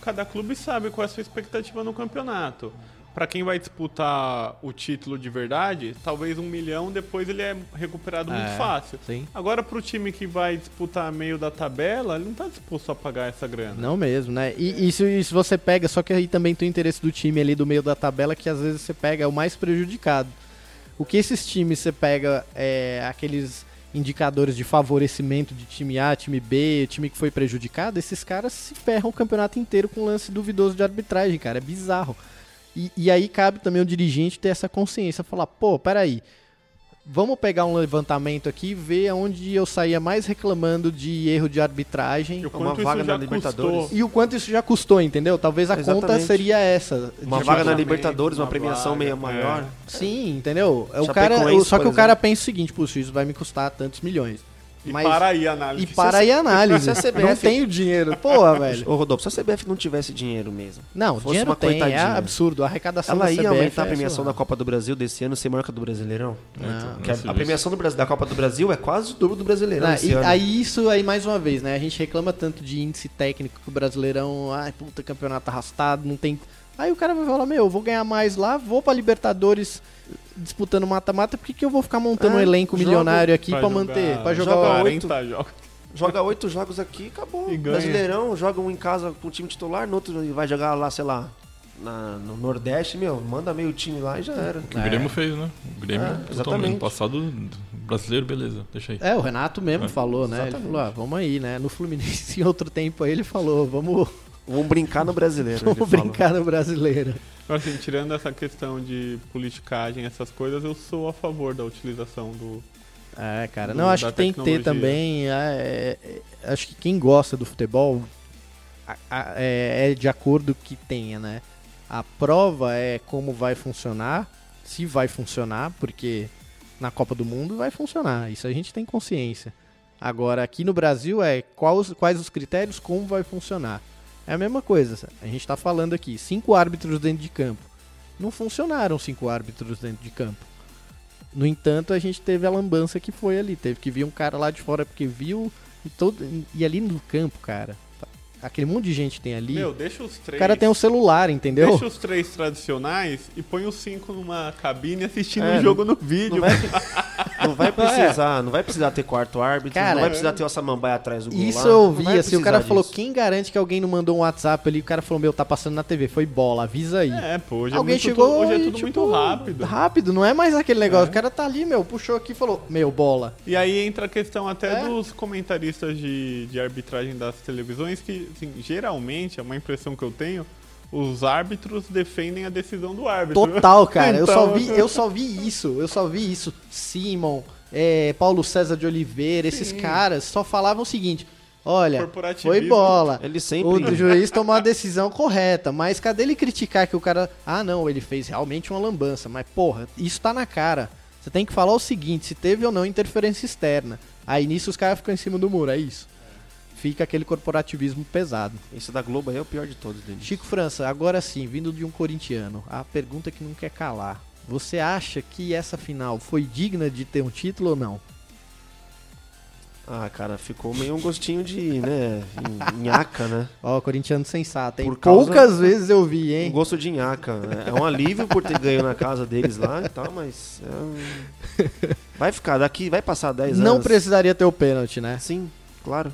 cada clube sabe qual é a sua expectativa no campeonato. Para quem vai disputar o título de verdade, talvez um milhão depois ele é recuperado É. muito fácil. Sim. Agora, pro time que vai disputar meio da tabela, ele não tá disposto a pagar essa grana. Não mesmo, né? E, se, e se você pega, só que aí também tem o interesse do time ali do meio da tabela, que às vezes você pega é o mais prejudicado. O que esses times você pega é aqueles indicadores de favorecimento de time A, time B, time que foi prejudicado, esses caras se ferram o campeonato inteiro com lance duvidoso de arbitragem, cara. É bizarro. E, e aí cabe também o dirigente ter essa consciência, falar, pô, peraí, vamos pegar um levantamento aqui e ver onde eu saía mais reclamando de erro de arbitragem. E o Uma quanto vaga isso já na Libertadores. custou. E o quanto isso já custou, entendeu? Talvez a conta Exatamente. seria essa. uma De- vaga na Libertadores, uma uma premiação vaga, meio é. maior. Sim, entendeu? O Chapecoense, cara, o- só que o cara pensa o seguinte, puxa, isso vai me custar tantos milhões. E Mas- para aí a análise. E para aí a análise. Se a CBF Não tenho dinheiro. Porra, [laughs] velho. Ô, Rodolfo, se a CBF não tivesse dinheiro mesmo, Não, Fosse dinheiro uma tem, é coitadinha. absurdo. A arrecadação ela da ia CBF aumentar a é premiação surreal. da Copa do Brasil desse ano ser maior que a do Brasileirão? Não. Que a, a premiação do Brasil, da Copa do Brasil é quase o dobro do Brasileirão Ah, esse e aí isso aí mais uma vez, né? A gente reclama tanto de índice técnico que o Brasileirão, ai, puta, campeonato arrastado, não tem. Aí o cara vai falar, meu, eu vou ganhar mais lá, vou pra Libertadores disputando mata-mata, por que, que eu vou ficar montando É, um elenco joga milionário aqui Pra pra, jogar- manter, pra jogar joga o- 40 jogos. Joga oito jogos aqui, acabou. E ganha. Brasileirão, joga um em casa com o time titular, no outro vai jogar lá, sei lá, na- no Nordeste, meu, manda meio time lá e já era. O que o Grêmio fez, né? O Grêmio, É, exatamente. Ano passado, brasileiro, beleza, deixa aí. É, o Renato mesmo É, falou, né? Ele exatamente. falou, ah, vamos aí, né? No Fluminense, [laughs] em outro tempo aí, ele falou, vamos, Vamos brincar no brasileiro. vamos brincar no brasileiro. Assim, tirando essa questão de politicagem, essas coisas, eu sou a favor da utilização do. É, cara. Do- Não, acho que tem que ter também. é, é, acho que quem gosta do futebol é, é de acordo que tenha, né? A prova é como vai funcionar, se vai funcionar, porque na Copa do Mundo vai funcionar. Isso a gente tem consciência. Agora, aqui no Brasil é quais, quais os critérios, como vai funcionar. É a mesma coisa. A gente tá falando aqui, cinco árbitros dentro de campo. Não funcionaram cinco árbitros dentro de campo. No entanto, a gente teve a lambança que foi ali. Teve que vir um cara lá de fora porque viu. E, todo, e ali no campo, cara, aquele monte de gente tem ali. Meu, deixa os o três. cara tem um celular, entendeu? Deixa os três tradicionais e põe os cinco numa cabine assistindo É, o jogo no vídeo. Não vai, [laughs] não vai [laughs] precisar, não vai precisar ter quarto árbitro, Cara, não vai precisar ter o samambaia atrás do gol Isso lá, eu não ouvi, vai assim, o cara precisar falou, disso. quem garante que alguém não mandou um WhatsApp ali, o cara falou, meu, tá passando na TV, foi bola, avisa aí. É, pô, hoje Alguém é muito, chegou hoje é e, tudo tipo, muito rápido. Rápido, não é mais aquele negócio, É. o cara tá ali, meu, puxou aqui e falou, meu, bola. E aí entra a questão até É. dos comentaristas de, de arbitragem das televisões, que assim, geralmente, é uma impressão que eu tenho, os árbitros defendem a decisão do árbitro. Total, [laughs] cara. eu, só Então- vi, eu só vi isso. Eu só vi isso. Simon, é, Paulo César de Oliveira, esses Sim. caras só falavam o seguinte: olha, foi bola. Ele O sempre... juiz tomou a decisão correta, mas cadê ele criticar que o cara. Ah, não, ele fez realmente uma lambança. Mas, porra, isso tá na cara. Você tem que falar o seguinte: se teve ou não interferência externa. Aí nisso os caras ficam em cima do muro, é isso. Fica aquele corporativismo pesado. Esse da Globo aí é o pior de todos, Denis. Chico França, agora sim, vindo de um corintiano, a pergunta que não quer calar. Você acha que essa final foi digna de ter um título ou não? Ah, cara, ficou meio um gostinho de, né, nhaca, né? Ó, corintiano sensato, hein? Por Poucas vezes eu vi, Um hein? gosto de nhaca. É um alívio por ter ganho na casa deles lá e tal, mas... é um- [laughs] Vai ficar daqui, vai passar 10 anos. Não precisaria ter o pênalti, né? Sim, claro.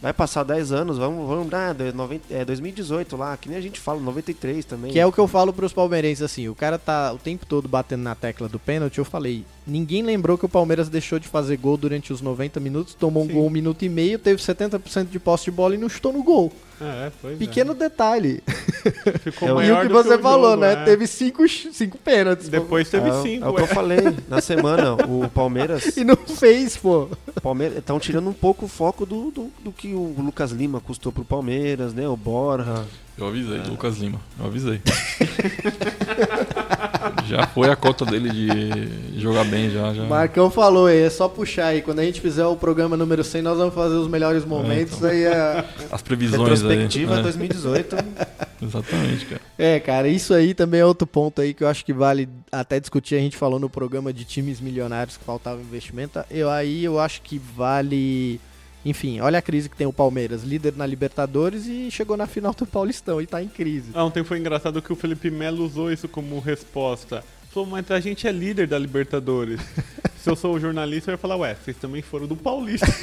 Vai passar 10 anos, vamos, vamos ah, de- 90 é, 2018 lá, que nem a gente fala, 93 também. Que é o que eu falo pros palmeirenses, assim, o cara tá o tempo todo batendo na tecla do pênalti, eu falei, ninguém lembrou que o Palmeiras deixou de fazer gol durante os 90 minutos, tomou um Sim. gol um minuto e meio, teve 70% de posse de bola e não chutou no gol. É, pois Pequeno detalhe. é. Ficou Eu- [laughs] e o maior que do você o falou, jogo, né? é. Teve cinco, cinco pênaltis. pô. Depois teve é, o- cinco, É o que eu é. falei na semana. O Palmeiras [laughs] E não fez, pô. Palmeiras estão tirando um pouco o foco do, do, do que o Lucas Lima custou pro Palmeiras, né? O Borja. Eu avisei, Lucas Lima. Eu avisei. [laughs] [laughs] já foi a cota dele de jogar bem, já. já. Marcão falou aí, é só puxar aí. Quando a gente fizer o programa número 100, nós vamos fazer os melhores momentos. então. Aí é... [laughs] As previsões aí. Retrospectiva né? 2018. [laughs] Exatamente, cara. é, cara, isso aí também é outro ponto aí que eu acho que vale até discutir. A gente falou no programa de times milionários que faltava investimento. Eu aí eu acho que vale. Enfim, olha a crise que tem o Palmeiras, líder na Libertadores e chegou na final do Paulistão e tá em crise. Ah, Ontem foi engraçado que o Felipe Melo usou isso como resposta. Falou, mas a gente é líder da Libertadores. [laughs] Se eu sou o jornalista, eu ia falar, ué, vocês também foram do Paulista. [laughs]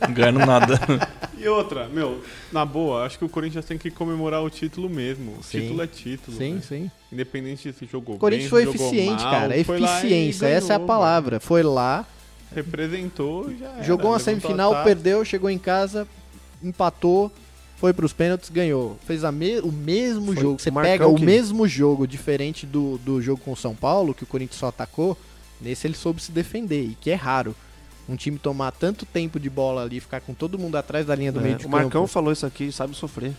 É. Não nada. E outra, meu, na boa, acho que o Corinthians tem que comemorar o título mesmo. O Sim. título é título. Sim, né? sim. Independente se jogou O Corinthians bem, foi jogou eficiente, mal, cara. Eficiência, essa é a ganhou, palavra. Foi lá, mano. Representou, já era, jogou uma levantou a semifinal, perdeu, chegou em casa, empatou, foi pros pênaltis, ganhou. Fez a me- o mesmo Foi jogo. Você o Marcão pega o que- mesmo jogo, diferente do, do jogo com o São Paulo, que o Corinthians só atacou, nesse ele soube se defender, e que é raro. Um time tomar tanto tempo de bola ali, ficar com todo mundo atrás da linha do meio É, de o Marcão campo. falou isso aqui, sabe sofrer.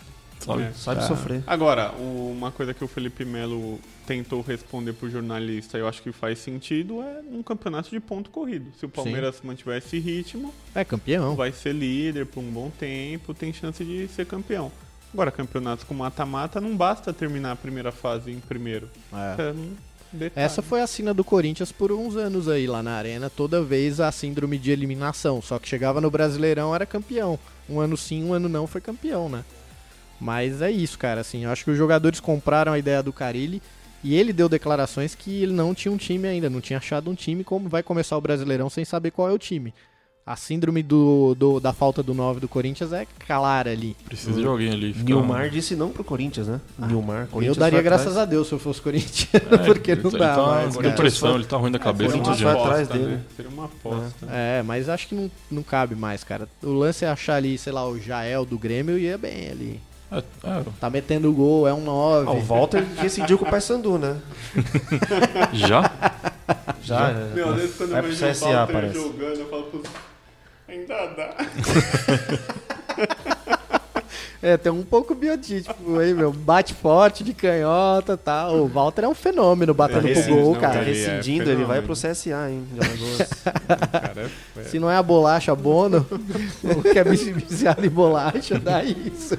Sabe? É. Sabe Tá. sofrer. Agora, uma coisa que o Felipe Melo tentou responder pro jornalista, eu acho que faz sentido, é um campeonato de ponto corrido. Se o Palmeiras mantiver esse ritmo, É campeão. vai ser líder por um bom tempo, tem chance de ser campeão. Agora, campeonatos com mata-mata, não basta terminar a primeira fase em primeiro. É. É um detalhe. Essa foi a sina do Corinthians por uns anos aí lá na arena, toda vez a síndrome de eliminação. Só que chegava no Brasileirão era campeão. Um ano sim, um ano não foi campeão, né? Mas é isso, cara. Assim, eu acho que os jogadores compraram a ideia do Carilli e ele deu declarações que ele não tinha um time ainda, não tinha achado um time como vai começar o Brasileirão sem saber qual é o time. A síndrome do, do- da falta do 9 do Corinthians é clara ali. Precisa de alguém ali. ficar- Nilmar disse não pro Corinthians, né? Nilmar. Ah, eu daria graças a Deus se eu fosse corintiano, É, [laughs] porque não tá- dá ele tá mais, cara. depressão, ele tá ruim da cabeça. Seria Não Corinthians aposta, atrás né? dele. Seria uma aposta. É, mas acho que não, não cabe mais, cara. O lance é achar ali, sei lá, o Jael do Grêmio ia bem ali. É, é, Tá metendo gol, é um 9. Ah, o Walter decidiu com o Paysandu, né? [laughs] já? Já. é. Meu, às vezes quando eu pro vejo o CSA, Walter parece. jogando, eu falo, putz, ainda dá. [laughs] É, tem um pouco biotípico aí, meu. Bate forte de canhota e tal. O Walter é um fenômeno batendo É, pro gol, não, Tá cara. ele é rescindindo, ele vai pro CSA, hein? [laughs] De Alagoas. Cara, é- é- Se não é a bolacha Bono, ou que é viciado em bolacha, dá isso.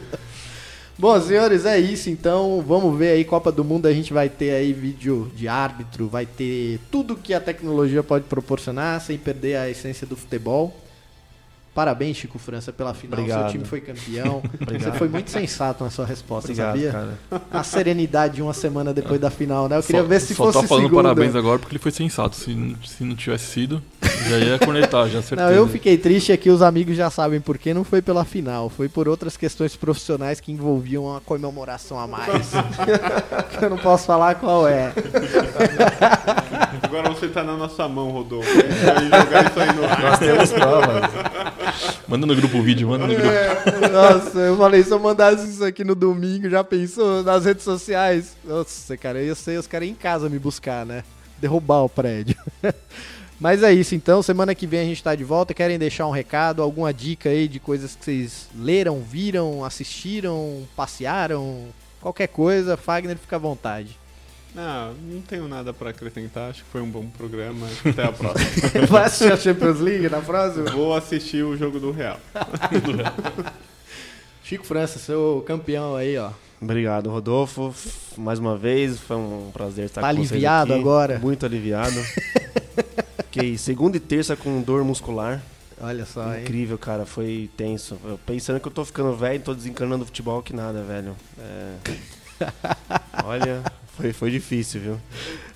Bom, senhores, é isso então. Vamos ver aí, Copa do Mundo, a gente vai ter aí vídeo de árbitro, vai ter tudo que a tecnologia pode proporcionar, sem perder a essência do futebol. Parabéns, Chico França, pela final. Obrigado. Seu time foi campeão. [laughs] Você foi muito sensato na sua resposta, Obrigado, sabia? cara. A serenidade de uma semana depois da final, né? Eu queria Só- ver se só fosse tá falando segunda. parabéns agora porque ele foi sensato. Se, se não tivesse sido, já ia cornetar, já certeza. [laughs] Não, eu fiquei triste aqui, os amigos já sabem por que não foi pela final, foi por outras questões profissionais que envolviam uma comemoração a mais. [laughs] que eu não posso falar qual é. Agora você tá na nossa mão, Rodolfo. Jogar isso aí no ar. Nós temos provas. [laughs] Manda no grupo o vídeo, manda no grupo. É, Nossa, eu falei, se eu mandasse isso aqui no domingo, já pensou nas redes sociais? Nossa, cara, eu ia ser os caras em casa me buscar, né? Derrubar o prédio. [laughs] Mas é isso, então. Semana que vem a gente tá de volta. Querem deixar um recado, alguma dica aí de coisas que vocês leram, viram, assistiram, passearam? Qualquer coisa, Fagner, fica à vontade. Não, não tenho nada pra acrescentar. Acho que foi um bom programa. Até a próxima. [laughs] Vai assistir a Champions League na próxima? Vou assistir o jogo do Real. [laughs] Chico França, seu campeão aí, ó. Obrigado, Rodolfo. Mais uma vez, foi um prazer estar Tá com vocês aliviado aqui. agora? Muito aliviado. [laughs] Fiquei segunda e terça com dor muscular. Olha só, hein? Incrível, cara, foi tenso. Eu pensando que eu tô ficando velho, tô desencanando do futebol que nada, velho. É... Olha, foi, foi difícil, viu?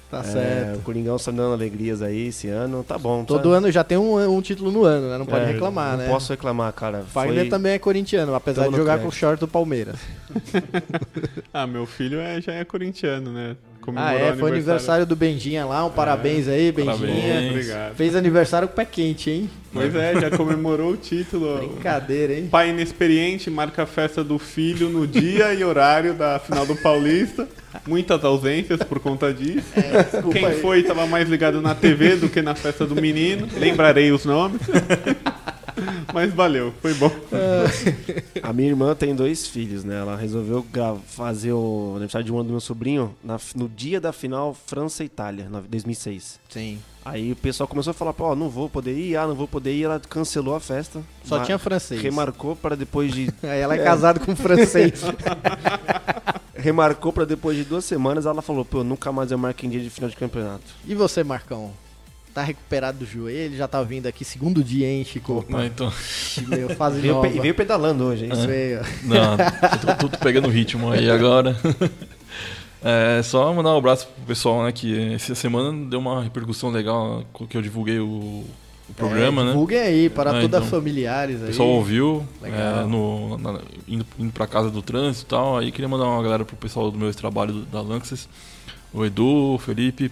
Tá É, certo. o Coringão só me dando alegrias aí esse ano, tá bom. Todo ano já tem um, um título no ano, né? Não pode É, reclamar, não né? posso reclamar, cara. Fagner Foi... também é corintiano, apesar Tamo de jogar crédito. com o short do Palmeiras. [laughs] Ah, meu filho é, já é corintiano, né? Ah, Comemorou é? o Foi aniversário do Benjinha lá. Um parabéns aí, Benjinha. parabéns. Obrigado. Fez aniversário com o pé quente, hein? Pois é, já comemorou o título. Brincadeira, hein? Pai inexperiente marca a festa do filho no dia e horário da final do Paulista. Muitas ausências por conta disso. Desculpa Quem aí. foi estava mais ligado na TV do que na festa do menino. Lembrarei os nomes. [laughs] Mas valeu, foi bom. A minha irmã tem dois filhos, né? Ela resolveu fazer o aniversário de um ano do meu sobrinho na- no dia da final França e Itália, no- 2006. Sim. Aí o pessoal começou a falar, pô, não vou poder ir, ah, não vou poder ir. Ela cancelou a festa. Só tinha francês. Remarcou para depois de [laughs] Aí ela é casada com um francês. [laughs] remarcou para depois de duas semanas. Ela falou, pô, nunca mais eu marco em dia de final de campeonato. e você, Marcão? Tá recuperado do joelho? Já tá vindo aqui segundo dia, hein, Chico? Não, então, Meu, fase Veio nova. pe- e veio pedalando hoje, hein? Isso ó. não, eu tô, tô pegando ritmo aí agora. [laughs] É, só mandar um abraço pro pessoal, né? Que essa semana deu uma repercussão legal que eu divulguei o, o programa, é, né? Divulguem aí para Ah, todas então. familiares O aí. pessoal ouviu, Legal. é, no, na- indo, indo pra casa do trânsito e tal. Aí queria mandar uma galera pro pessoal do meu trabalho do- da Lanxess. O Edu, o Felipe,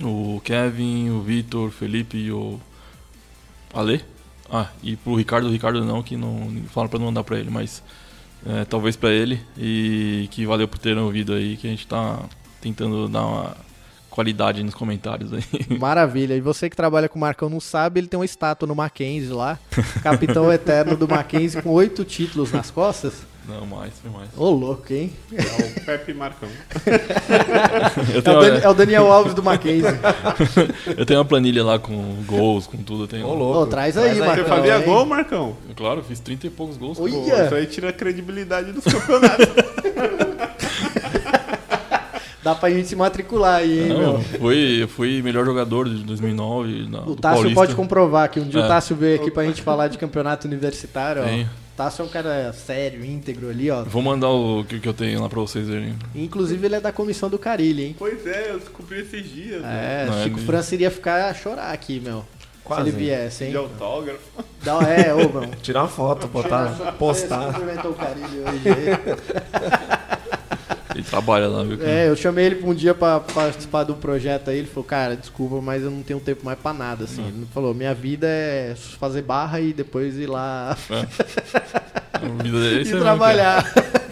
o Kevin, o Vitor, o Felipe e o Ale. Ah, e pro Ricardo, o Ricardo não, que não falaram pra não mandar pra ele, mas é, talvez pra ele. E que valeu por terem ouvido aí, que a gente tá tentando dar uma qualidade nos comentários aí. [laughs] Maravilha. E você que trabalha com o Marcão não sabe, ele tem uma estátua no Mackenzie lá. [laughs] Capitão eterno do Mackenzie com oito títulos nas costas. Não, mais, foi mais. Ô, louco, hein? É o Pepe Marcão. [laughs] Eu É tenho, o, uma- Dan- é o Daniel Alves do Mackenzie. eu tenho uma planilha lá com gols, com tudo. Tenho, Ô, louco. Ô, traz aí, Traz aí. Marcão. Você fazia gol, Marcão? Claro, fiz 30 e poucos gols. Pô, Ia. isso aí tira a credibilidade dos campeonatos. Dá pra gente se matricular aí, hein, Não, meu? fui, eu fui melhor jogador de 2009 na, O Tássio Paulista. pode comprovar que um dia o É. Tássio veio aqui pra gente falar de campeonato universitário, ó. Tem. O Tássio é um cara sério, íntegro ali, ó. Vou mandar o que, que eu tenho lá pra vocês verem. Inclusive ele é da comissão do Carilli, hein? pois é, eu descobri esses dias. né? É, Não, Chico ele- França iria ficar a chorar aqui, meu. Quase. Se ele viesse, hein? De autógrafo. Dá, é, ô, meu. Tirar uma foto, botar, Você postar. o Carilli hoje. [laughs] Ele trabalha lá, viu? É, eu chamei ele pra um dia pra participar do projeto aí. Ele falou, cara, desculpa, mas eu não tenho tempo mais pra nada, assim. Ele falou, minha vida é fazer barra e depois ir lá [laughs] vida dele é e aí mesmo, trabalhar.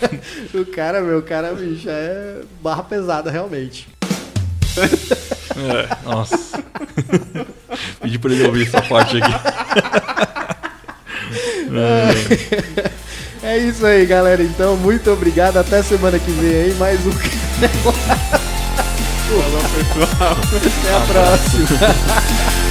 [laughs] o cara, meu, o cara, bicho, é barra pesada, realmente. É, nossa. [laughs] Pedi pra ele ouvir essa parte aqui. É isso aí, galera. Então, muito obrigado. Até semana que vem aí. Mais um. Falou, pessoal. Até a próxima. [laughs]